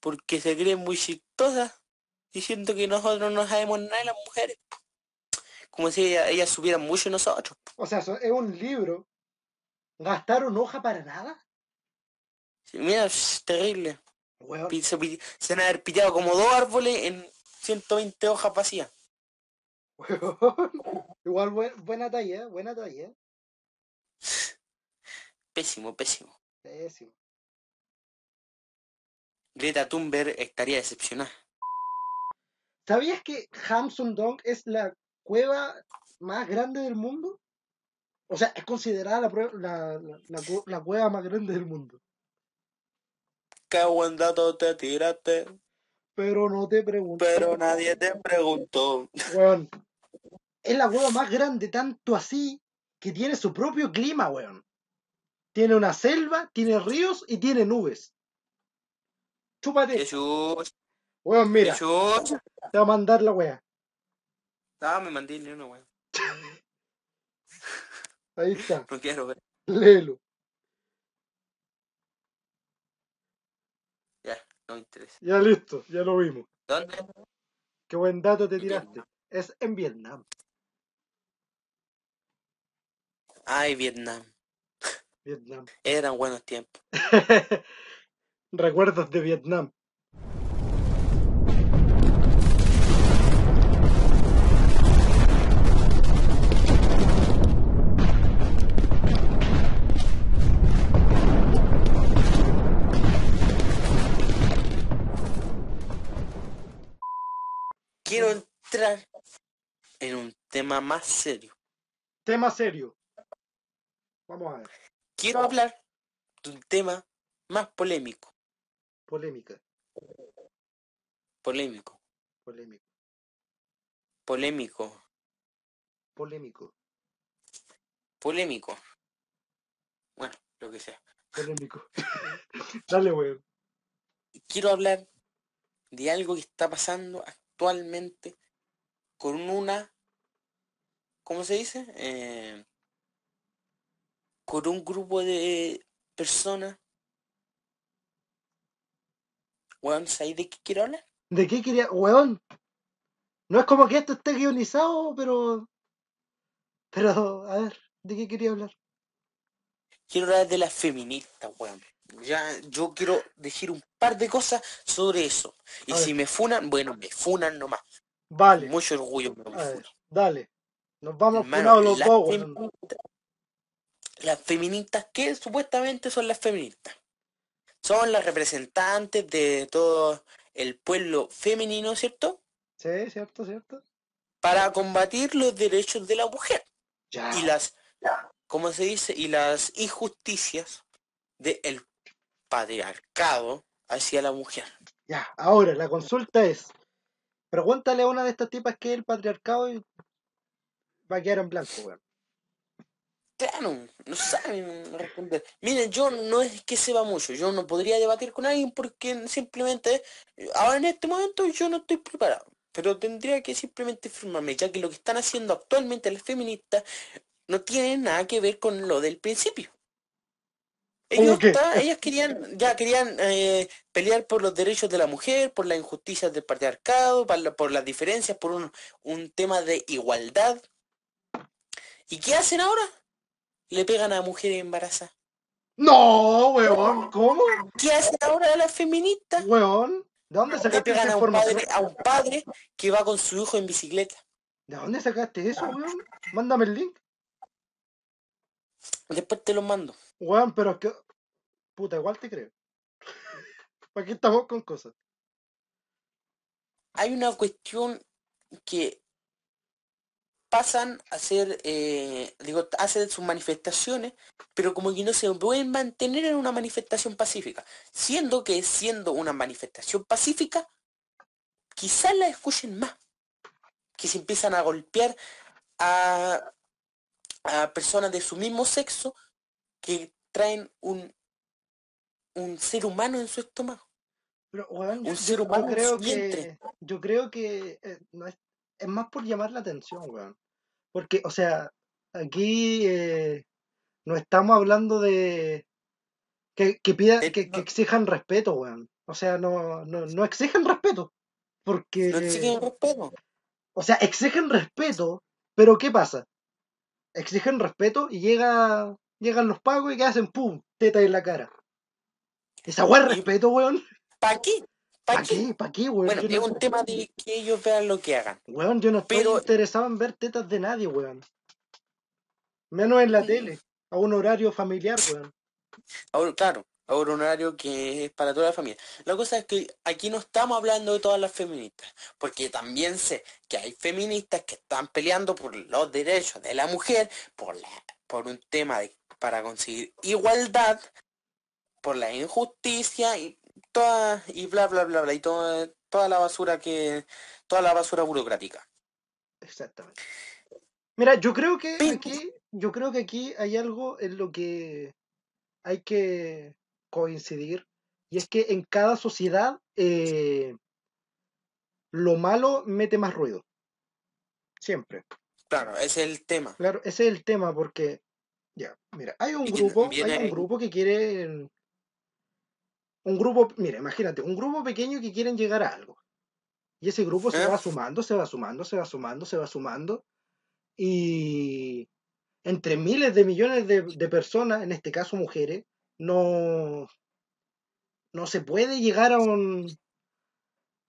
Porque se creen muy chistosas. diciendo que nosotros no sabemos nada de las mujeres. Como si ellas, ellas supieran mucho de nosotros. O sea, es un libro. ¿Gastaron hoja para nada? Sí, Mira, es terrible. Se, se han haber piteado como dos árboles en 120 hojas vacías. Igual buen- buena talla, buena talla. Pésimo, pésimo. Pésimo. Greta Thunberg estaría decepcionada. ¿Sabías que Hamsun Dong es la cueva más grande del mundo? O sea, es considerada la, la, la- la cu- la cueva más grande del mundo. Qué buen dato te tiraste, Pero no te pregunto. pero nadie te preguntó. Weón. Es la cueva más grande, tanto así, que tiene su propio clima, weón. Tiene una selva, tiene ríos y tiene nubes. Chúpate. Jesús, Weón, mira, Jesús. te va a mandar la wea. Ah, me mandé ni una weón. Ahí está. No quiero ver. Léelo. Ya, no me interesa. Ya listo, ya lo vimos. ¿Dónde? Qué buen dato te tiraste. Es en Vietnam. Ay, Vietnam. Vietnam. Eran buenos tiempos. Recuerdos de Vietnam. Quiero entrar en un tema más serio. Tema serio. Vamos a ver. Quiero hablar de un tema más polémico. Polémica. Polémico. Polémico. Polémico. Polémico. Polémico. Bueno, lo que sea. Polémico. Dale, weón. Quiero hablar de algo que está pasando actualmente con una, ¿cómo se dice? Eh, con un grupo de personas. Bueno, ¿sabéis de qué quiero hablar? ¿De qué quería? Weón. No es como que esto esté guionizado, pero. Pero, a ver, ¿de qué quería hablar? Quiero hablar de las feministas, weón. Ya, yo quiero decir un par de cosas sobre eso. Y A si ver. me funan, bueno, me funan nomás. Vale. Mucho orgullo, pero me ver, funan. dale. Nos vamos Hermano, funados los dos, weón. Las feministas, ¿qué supuestamente son las feministas? Son las representantes de todo el pueblo femenino, ¿cierto? Sí, cierto, cierto. Para combatir los derechos de la mujer Ya. y las, ¿cómo se dice? Y las injusticias del patriarcado hacia la mujer. Ya. Ahora, la consulta es. Pregúntale a una de estas tipas que es el patriarcado y va a quedar en blanco, weón. Claro, no saben responder. Miren, yo no es que sepa mucho, yo no podría debatir con alguien porque simplemente, ahora en este momento yo no estoy preparado, pero tendría que simplemente firmarme, ya que lo que están haciendo actualmente las feministas no tiene nada que ver con lo del principio. Ellas querían, ya querían eh, pelear por los derechos de la mujer, por las injusticias del patriarcado, por, por las diferencias, por un, un tema de igualdad. ¿Y qué hacen ahora? Le pegan a mujeres embarazadas. No, weón. ¿Cómo? ¿Qué hacen ahora las feministas? Weón. ¿De dónde sacaste esa pegan a un, información? padre, a un padre que va con su hijo en bicicleta. ¿De dónde sacaste eso, weón? Mándame el link. Después te lo mando. Weón, pero es que. Puta, igual te creo. Aquí estamos con cosas. Hay una cuestión que pasan a hacer, eh, digo, hacen sus manifestaciones, pero como que no se pueden mantener en una manifestación pacífica. Siendo que siendo una manifestación pacífica, quizás la escuchen más. Que se empiezan a golpear a, a personas de su mismo sexo que traen un, un ser humano en su estómago. Pero, yo, Un ser yo- yo humano en creo que. Yo creo que. eh, no es, es más por llamar la atención, weón. Porque, o sea, aquí eh, no estamos hablando de. Que, que, pida, Eh, que, que exijan respeto, weón. O sea, no, no, no exigen respeto. Porque. No exigen respeto. O sea, exigen respeto, pero ¿qué pasa? Exigen respeto y llega, llegan los pagos y que hacen pum, teta en la cara. Esa Y- respeto, weón. ¿Para qué? ¿Para ¿Para qué? ¿Para qué, weón? Bueno, yo, es no, un tema de que ellos vean lo que hagan. weón, yo no estoy pero- interesado en ver tetas de nadie, weón. Menos en la tele, a un horario familiar, weón. Ahora, claro, ahora un horario que es para toda la familia. La cosa es que aquí no estamos hablando de todas las feministas, porque también sé que hay feministas que están peleando por los derechos de la mujer, por, la, por un tema de, para conseguir igualdad, por la injusticia y toda, y bla bla bla bla, y toda, toda la basura que, toda la basura burocrática. Exactamente. Mira, yo creo que aquí, yo creo que aquí hay algo en lo que hay que coincidir, y es que en cada sociedad eh, lo malo mete más ruido. Siempre. Claro, ese es el tema. Claro, ese es el tema, porque, ya, mira, hay un grupo, viene- hay un grupo que quiere, un grupo, mira, imagínate, un grupo pequeño que quieren llegar a algo. Y ese grupo se ¿Eh? va sumando, se va sumando, se va sumando, se va sumando. Y entre miles de millones de, de personas, en este caso mujeres, no, no se puede llegar a un,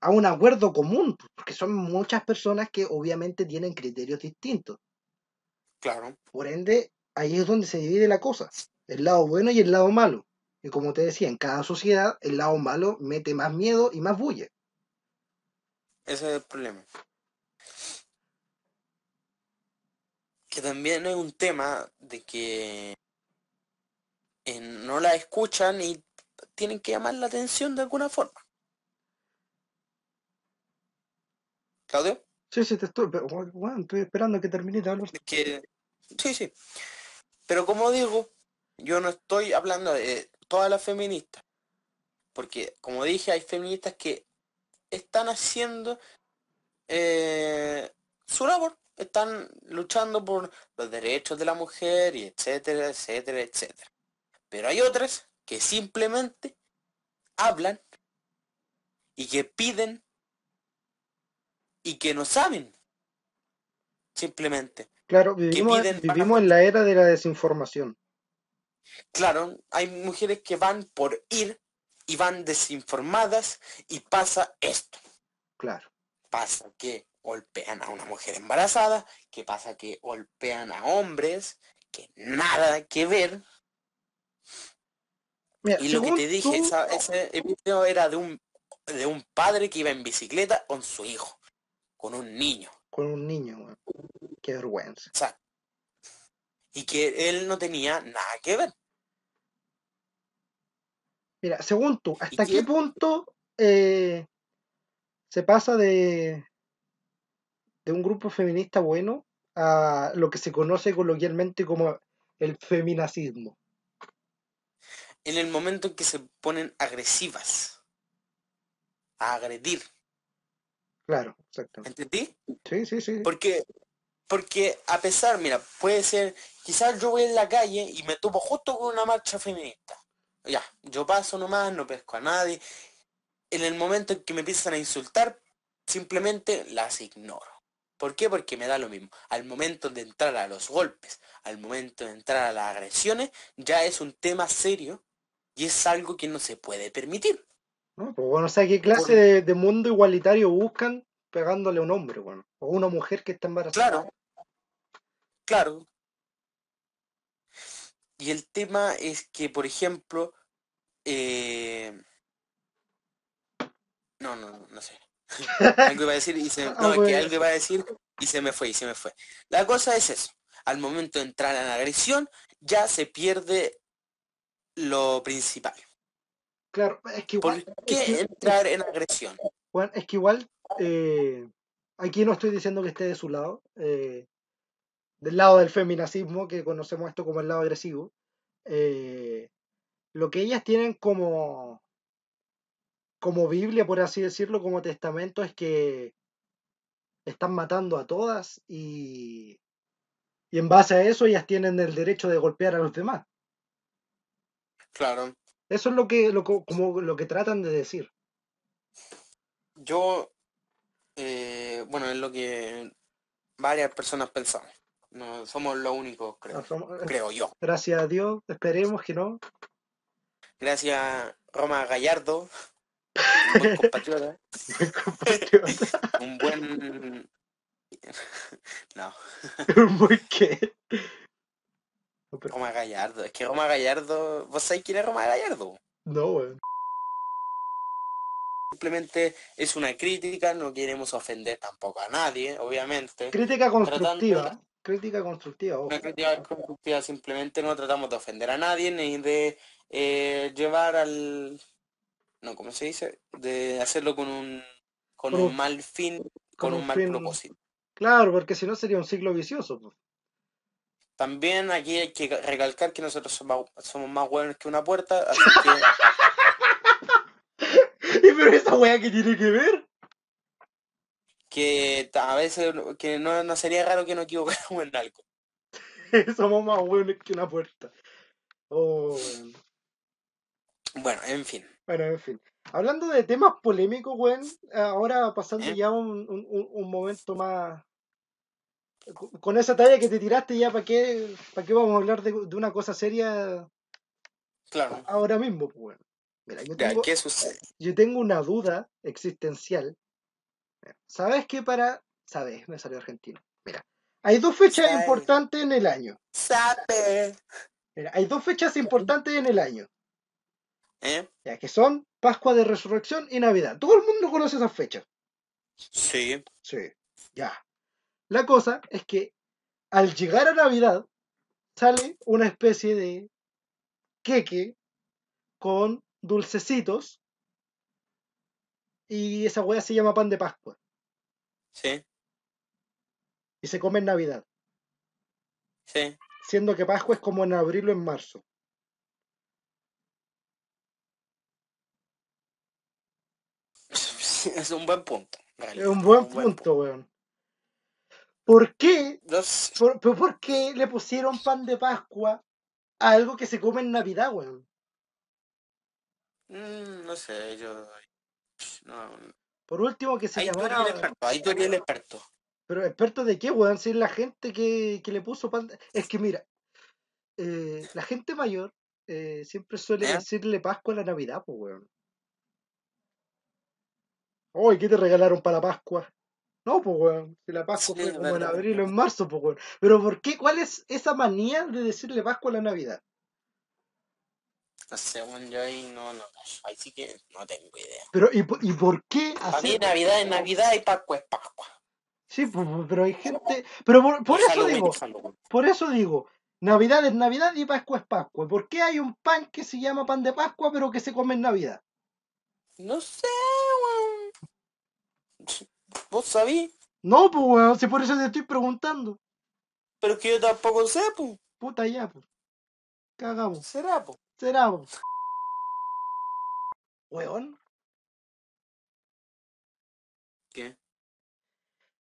a un acuerdo común, porque son muchas personas que obviamente tienen criterios distintos. Claro. Por ende, ahí es donde se divide la cosa, el lado bueno y el lado malo. Y como te decía, en cada sociedad el lado malo mete más miedo y más bulla. Ese es el problema. Que también es un tema de que eh, no la escuchan y tienen que llamar la atención de alguna forma. Claudio, Sí, sí, te estoy, pero, bueno, estoy esperando que termine de hablar. que sí, sí. Pero como digo, yo no estoy hablando de todas las feministas. Porque como dije, hay feministas que están haciendo eh, su labor, están luchando por los derechos de la mujer y etcétera, etcétera, etcétera. Pero hay otras que simplemente hablan y que piden y que no saben. Simplemente. Claro, vivimos, vivimos en la era de la desinformación. Claro, hay mujeres que van por ir y van desinformadas y pasa esto. Claro. Pasa que golpean a una mujer embarazada, que pasa que golpean a hombres, que nada que ver. Mira, Y lo que te dije, tú- esa- ese video era de un, de un padre que iba en bicicleta con su hijo, con un niño. con un niño. Qué vergüenza. O sea, y que él no tenía nada que ver. Mira, según tú, ¿hasta ¿Y qué qué? punto eh, se pasa de, de un grupo feminista bueno a lo que se conoce coloquialmente como el feminacismo? En el momento en que se ponen agresivas, a agredir, Claro, exactamente. ¿entendí? Sí, sí, sí. Porque, porque a pesar, mira, puede ser, quizás yo voy en la calle y me topo justo con una marcha feminista. Ya, yo paso nomás, no pesco a nadie. En el momento en que me empiezan a insultar, simplemente las ignoro. ¿Por qué? Porque me da lo mismo. Al momento de entrar a los golpes, al momento de entrar a las agresiones, ya es un tema serio y es algo que no se puede permitir. ¿no? Pues bueno, o sea, ¿qué clase Por- de, de mundo igualitario buscan pegándole a un hombre, bueno? O una mujer que está embarazada. Claro, claro. Y el tema es que, por ejemplo, eh... no, no, no, no sé. Algo iba a decir y se, Ah, no, es que algo iba a decir y se me fue y se me fue. La cosa es eso. Al momento de entrar en agresión, ya se pierde lo principal. Claro, es que ¿Por igual, es qué que- entrar en agresión? Bueno, es que igual, eh, aquí no estoy diciendo que esté de su lado, eh, del lado del feminacismo, que conocemos esto como el lado agresivo. eh, lo que ellas tienen como, como Biblia, por así decirlo, como testamento, es que están matando a todas y, y en base a eso ellas tienen el derecho de golpear a los demás. Claro. Eso es lo que, lo, co- como lo que tratan de decir. Yo Eh, bueno, es lo que varias personas pensamos. No somos los únicos, creo. No somos- Creo yo. Gracias a Dios, esperemos que no. Gracias Roma Gallardo, un buen compatriota, un buen... No. No, pero- Roma Gallardo. Es que Roma Gallardo... ¿Vos sabés quién es Roma Gallardo? no, weón. Simplemente es una crítica, no queremos ofender tampoco a nadie, obviamente. Crítica constructiva. Tratando- Crítica constructiva, ojo. Una crítica constructiva, simplemente no tratamos de ofender a nadie ni de eh, llevar al... No, ¿cómo se dice? De hacerlo con un, con un un- mal fin, con con, un un mal fin- propósito. Claro, porque si no sería un ciclo vicioso. pues. También aquí hay que recalcar que nosotros somos, somos más buenos que una puerta, así que, ¿Y pero esa weá que tiene que ver? Que a veces que no, no sería raro que nos equivocáramos en algo. Somos más buenos que una puerta. Oh, weón. Bueno, en fin. Bueno, en fin. Hablando de temas polémicos, weón, ahora pasando ¿Eh? ya un, un- momento más... con- esa talla que te tiraste ya, ¿para qué, para qué vamos a hablar de, de una cosa seria Claro. ahora mismo? pues? Mira, yo tengo, ¿qué sucede? yo tengo una duda existencial. ¿Sabes qué para...? ¿Sabes? Me salió argentino. Mira, hay dos fechas Sabe. importantes en el año. Sabe. Mira, hay dos fechas importantes en el año. ¿Eh? Ya, que son Pascua de Resurrección y Navidad. Todo el mundo conoce esas fechas. Sí. Sí, ya. La cosa es que al llegar a Navidad sale una especie de queque con dulcecitos y esa hueá se llama pan de Pascua Sí. y se come en Navidad, Sí. siendo que Pascua es como en abril o en marzo. Es un buen punto. Es un buen punto, weón. ¿Por qué, Yo sé. por, por qué le pusieron pan de Pascua a algo que se come en Navidad, weón? Mm, no sé, yo... No, Por último, que se ahí tú eres el llamara... experto, ahí tú eres el experto. Pero experto de qué, weón, si es la gente que, que le puso pan. de- Es que mira, eh, la gente mayor eh, siempre suele ¿Eh? decirle Pascua a la Navidad, pues, weón. Oye, ¿qué te regalaron para la Pascua? No, pues, weón. Si la Pascua Sí, fue es como en abril o en marzo, pues, weón. Pero ¿por qué? ¿Cuál es esa manía de decirle Pascua a la Navidad? No bueno, yo ahí no, no, ahí sí que no tengo idea. Pero, ¿y, por- y por qué Para mí hacer? Navidad es Navidad y Pascua es Pascua. Sí, pero hay gente. Pero por, eso Halloween digo, es Halloween. Por eso digo, Navidad es Navidad y Pascua es Pascua. ¿Por qué hay un pan que se llama pan de Pascua pero que se come en Navidad? No sé, weón. Vos sabí, No, pues weón, si por eso te estoy preguntando. pero que yo tampoco sé, pues. Puta ya, pues. Cagamos. Será, pues. Será. Weón, ¿Qué?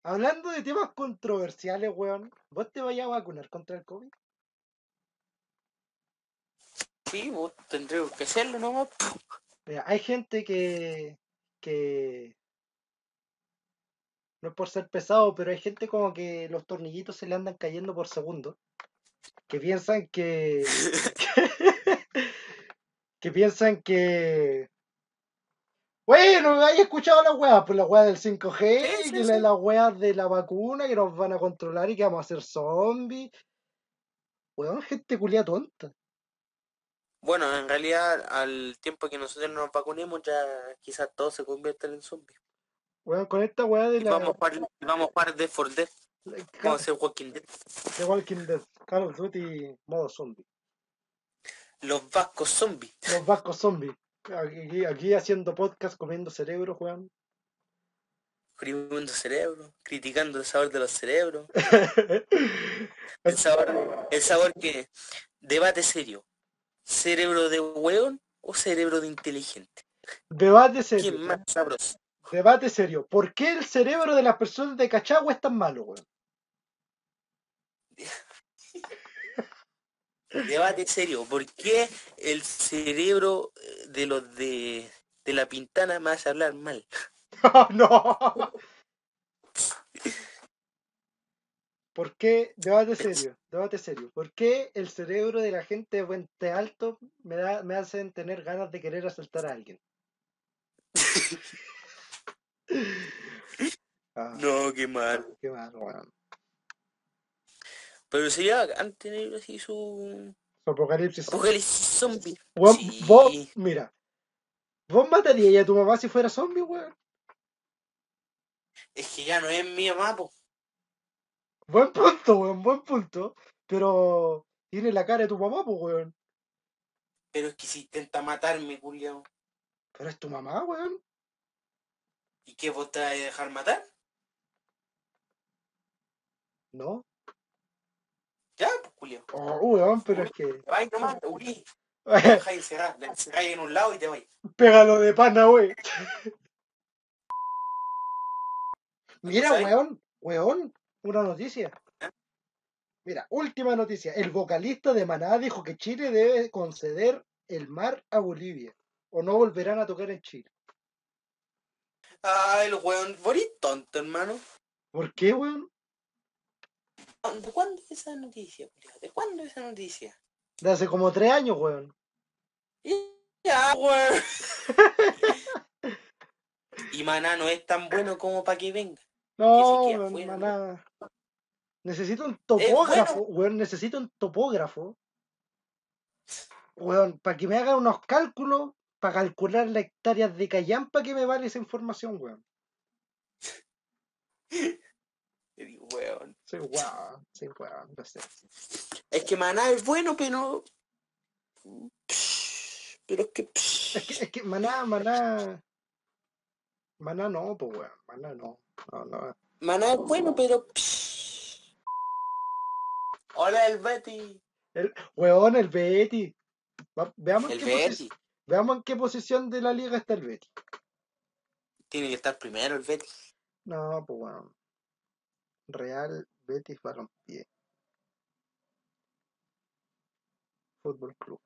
hablando de temas controversiales, weón, ¿vos te vayas a vacunar contra el COVID? Sí, vos tendré que hacerlo nomás. Mira, hay gente que, que no es por ser pesado, pero hay gente como que los tornillitos se le andan cayendo por segundo, que piensan que que piensan que bueno, hay escuchado las weas, pues la wea del 5G, Sí, sí, que sí. la- las weas de la vacuna, que nos van a controlar y que vamos a ser zombies. Weón, gente culia tonta. Bueno, en realidad, al tiempo que nosotros nos vacunemos, ya quizás todos se conviertan en zombies. Weón, con esta wea de Y la vamos a jugar, vamos a jugar Death for Dead. la- Vamos a hacer Walking Dead. The Walking Dead, Call of Duty modo zombie. Los vascos zombies. Los vascos zombies. Aquí, aquí haciendo podcast, comiendo cerebro, weón. Oprimiendo cerebro, criticando el sabor de los cerebros. El sabor, el sabor que debate serio. ¿Cerebro de hueón o cerebro de inteligente? Debate serio. ¿Quién más sabroso? Debate serio. ¿Por qué el cerebro de las personas de Cachagua es tan malo, weón? Debate serio, ¿por qué el cerebro eh, de los de, de la pintana me hace hablar mal? No. ¿Por qué? Debate serio, debate serio. ¿Por qué el cerebro de la gente de Puente Alto me, da, me hacen tener ganas de querer asaltar a alguien? Ah. no, qué mal. Qué mal. Pero sería antes tener así su Su apocalipsis. apocalipsis zombie. Weón, Sí. vos, mira, ¿vos matarías a tu mamá si fuera zombie, weón? Es que ya no es mi mamá, po. Buen punto, weón, buen punto. Pero tiene la cara de tu mamá, pues, weón. Pero es que si intenta matarme, culiao. Pero es tu mamá, weón. ¿Y qué vos te vas a dejar matar? No. Ya, pues, culiao. Oh, weón, pero es que. Vas nomás, Uri. Te dejas encerrar, en un lado y te vas. Pégalo de pana, wey. Mira, weón, weón, una noticia. Mira, última noticia. El vocalista de Maná dijo que Chile debe conceder el mar a Bolivia. O no volverán a tocar en Chile. Ay, el weón, eres tonto, hermano. ¿Por qué, weón? ¿De cuándo es esa noticia? ¿De cuándo es esa noticia? De hace como tres años, weón. Ya, weón. y Maná no es tan bueno como para que venga. No, queda weón, fuera, Maná. Necesito un topógrafo, bueno. weón, necesito un topógrafo. Weón, para que me haga unos cálculos, para calcular las hectáreas de callampa que me vale esa información, weón. Weón. Sí, weón, sí, weón, no sé. Es que Maná es bueno, pero. Pero es que. Es que, es que Maná, Maná. Maná no, pues weón, Maná no. No, no. Maná es bueno, pero. Hola, el Betty. El, weón, el Betty. Veamos, El en qué Betty. veamos en qué posición de la liga está el Betty. Tiene que estar primero el Betty. No, pues weón. Real Betis Balompié. Fútbol Club.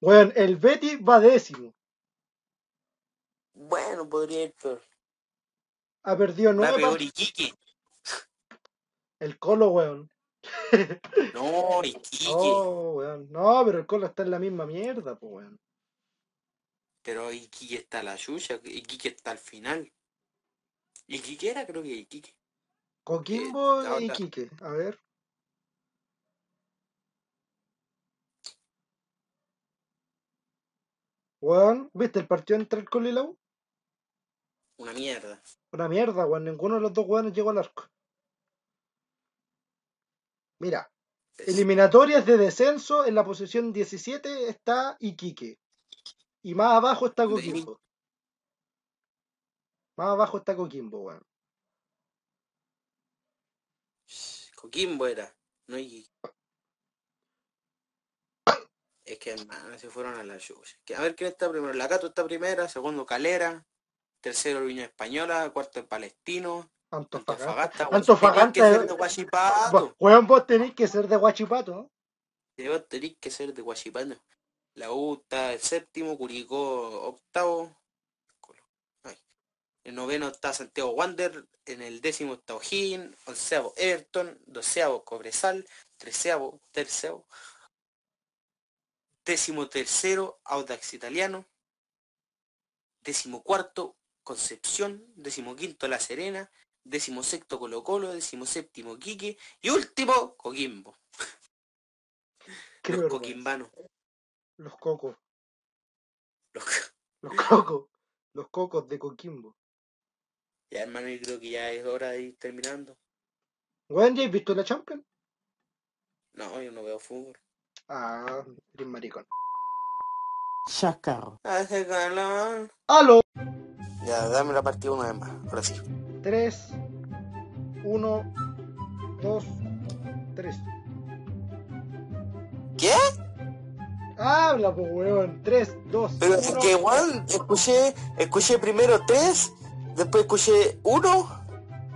Weón, el Betis va décimo. Bueno, podría ir peor. Ha perdido Va nueve peor Iquique. El Colo, weón. No, Iquique. Oh, weón. No, pero el Colo está en la misma mierda, pues, weón. Pero Iquique está la suya. Iquique está al final. Iquique era, creo que Iquique. Coquimbo la y Iquique. A ver. Weón, ¿viste el partido entre el Colo y la U? Una mierda. Una mierda, weón. Ninguno de los dos weones llegó al arco. Mira, eliminatorias de descenso en la posición 17 está Iquique. Y más abajo está Coquimbo. Más abajo está Coquimbo, weón. Coquimbo era, no Iquique. Es que hermano, se fueron a la. Que- A ver quién está primero. La Cato está primera, segundo Calera, tercero Unión Española, cuarto el Palestino, Antofagasta. Antofagasta. Antofagasta Tenés que ser de Guachipato. Vos- Weón, vos tenéis que ser de Guachipato. Debo tener que ser de Guachipato. La U está el séptimo, Curicó octavo. Ay. El noveno está Santiago Wander, en el décimo está O'Higgins, onceavo Everton, doceavo Cobresal, treceavo, tercero, décimo tercero Audax Italiano, décimo cuarto Concepción, décimo quinto La Serena, décimo sexto Colo Colo, décimo séptimo Quique y último Coquimbo. Qué Los coquimbanos. Los cocos. Los Los cocos. Los cocos de Coquimbo. Ya hermano, yo creo que ya es hora de ir terminando. Weón, ¿ya has visto la Champions? No, yo no veo fútbol. Ah, eres maricón. Chacarro. Hace calor. ¡Aló! Ya, dame la partida una vez más. Ahora sí. 3, 1, 2, 3. ¿Qué? Habla, pues, weón. 3, 2, Pero es 1. que igual escuché, escuché primero tres, después escuché uno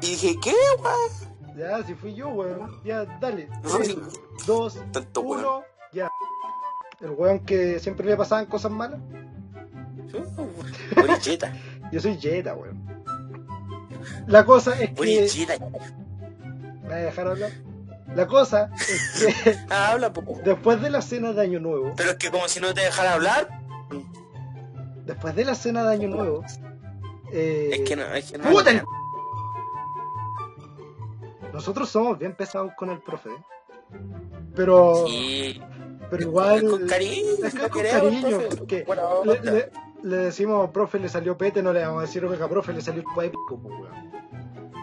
y dije, ¿qué, weón? Ya, si fui yo, weón. Ya, dale. No, 3, sí. 2, Tanto weón. 1, ya. El weón que siempre le pasaban cosas malas. Boricheta. Yo soy Jetta, weón. La cosa es que. Boricheta. ¿Me vas a dejar hablar? La cosa es que Ah, habla, po. después de la cena de Año Nuevo, Pero es que como si no te dejara hablar. después de la cena de Año Nuevo, eh, Es que no, es que no. ¡Puta el- nosotros somos bien pesados con el profe. Pero, Sí. pero igual Es con cariño. es que lo con queremos, cariño, profe. porque Buena le, le- le decimos, profe, le salió pete, no le vamos a decir, oiga, profe, le salió el pues, weón.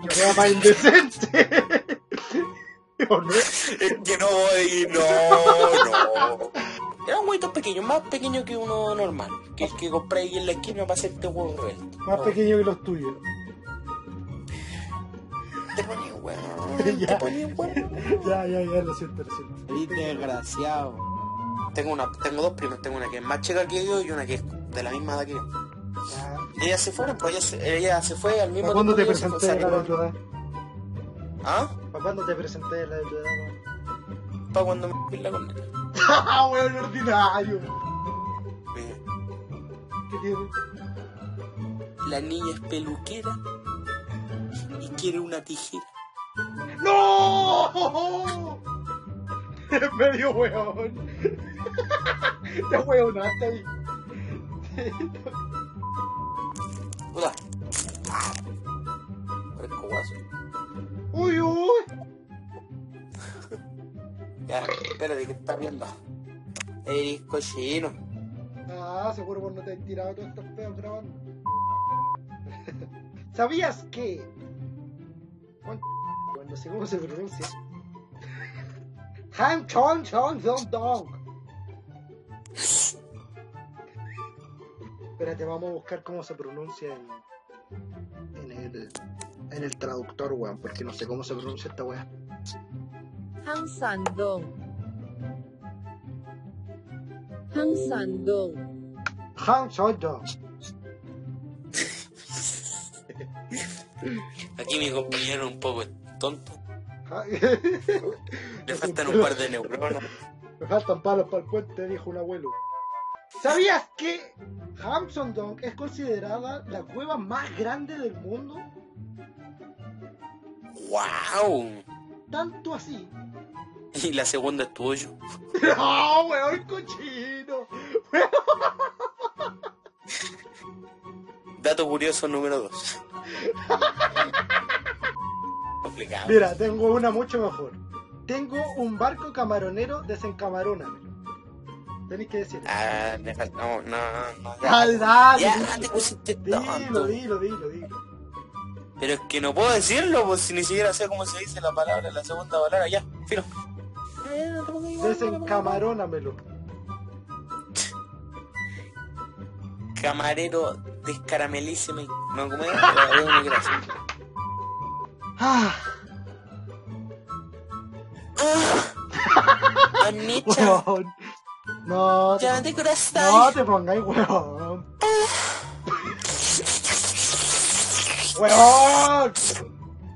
Que wea más indecente. Es que no voy, no, no. Era un huevito pequeño, más pequeño que uno normal. Que el que compré ahí en la esquina para hacerte huevo revuelto. Más pequeño que los tuyos. Te ponía huevo. Ya. Te ponía huevo. Ya, ya, ya, lo siento, lo siento. Eres desgraciado. Tengo una, tengo dos primas, tengo una que es más chica que yo y una que es de la misma edad que yo. Ya. Y ellas se fueron, pues ella se, ella se fue al mismo ¿Para cuándo te tiempo presenté fue, la edad? ¿Ah? ¿Para cuándo te presenté la edad, weón? Para cuando me la condena. ¡Ah, weón, ordinario! ¿Qué tiene? La niña es peluquera y quiere una tijera. ¡No! Es medio weón. Te weonaste ahí. Puta. Parezco guaso. Uy, uy. Ya, espérate, que estás viendo? Eres cochino. Ah, seguro vos no te has tirado todos estos peos grabando. ¿Sabías que? Bueno, no sé cómo se pronuncia. Han Chon Chon Zong Dong. Espérate, vamos a buscar cómo se pronuncia en, en el en el traductor, weón, porque no sé cómo se pronuncia esta weá. Han Sandong. Han Sandong. Han Sandong. Aquí mi compañero un poco tonto. Le faltan un par de neuronas. Me faltan palos para el puente, dijo un abuelo. ¿Sabías que Hamsondong es considerada la cueva más grande del mundo? ¡Wow! Tanto así. Y la segunda es tuyo. ¡No, weón, cochino! Dato curioso número 2. Complicado. Mira, tengo una mucho mejor. Tengo un barco camaronero desencamarónamelo. Tenéis que decir. Ah, me falta. No, no, no. Dale, Ya, dale, ya dilo, te pusiste Dilo, dilo, dilo, dilo. Pero es que no puedo decirlo, pues si ni siquiera sé cómo se dice la palabra, la segunda palabra. Ya, filo. Desencamarónamelo. Camarero descaramelísimo. No, como es, Pero una gracia. Ah, Anicha, weón. No, no te pongáis, weón. ¡Weón!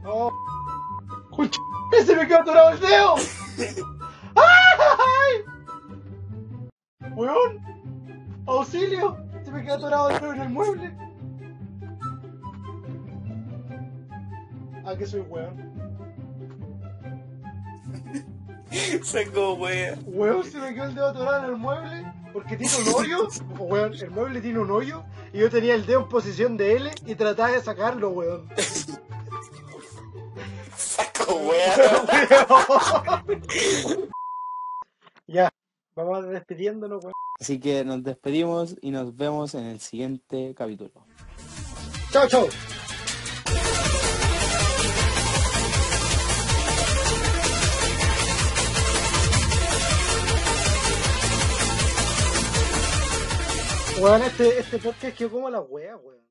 ¡No! ¡Se me quedó atorado el dedo! ¡Ay! ¡Weón! ¡Auxilio! Se me quedó atorado el dedo en el mueble. ¿A qué soy weón? Saco, wea. Weón, se me quedó el dedo atorado en el mueble porque tiene un hoyo. Weón, el mueble tiene un hoyo y yo tenía el dedo en posición de L y trataba de sacarlo, weón. Saco, wea. ya, vamos despidiéndonos, weón. Así que nos despedimos y nos vemos en el siguiente capítulo. Chao, chao. Weón, este, este podcast quedó como la wea, weón.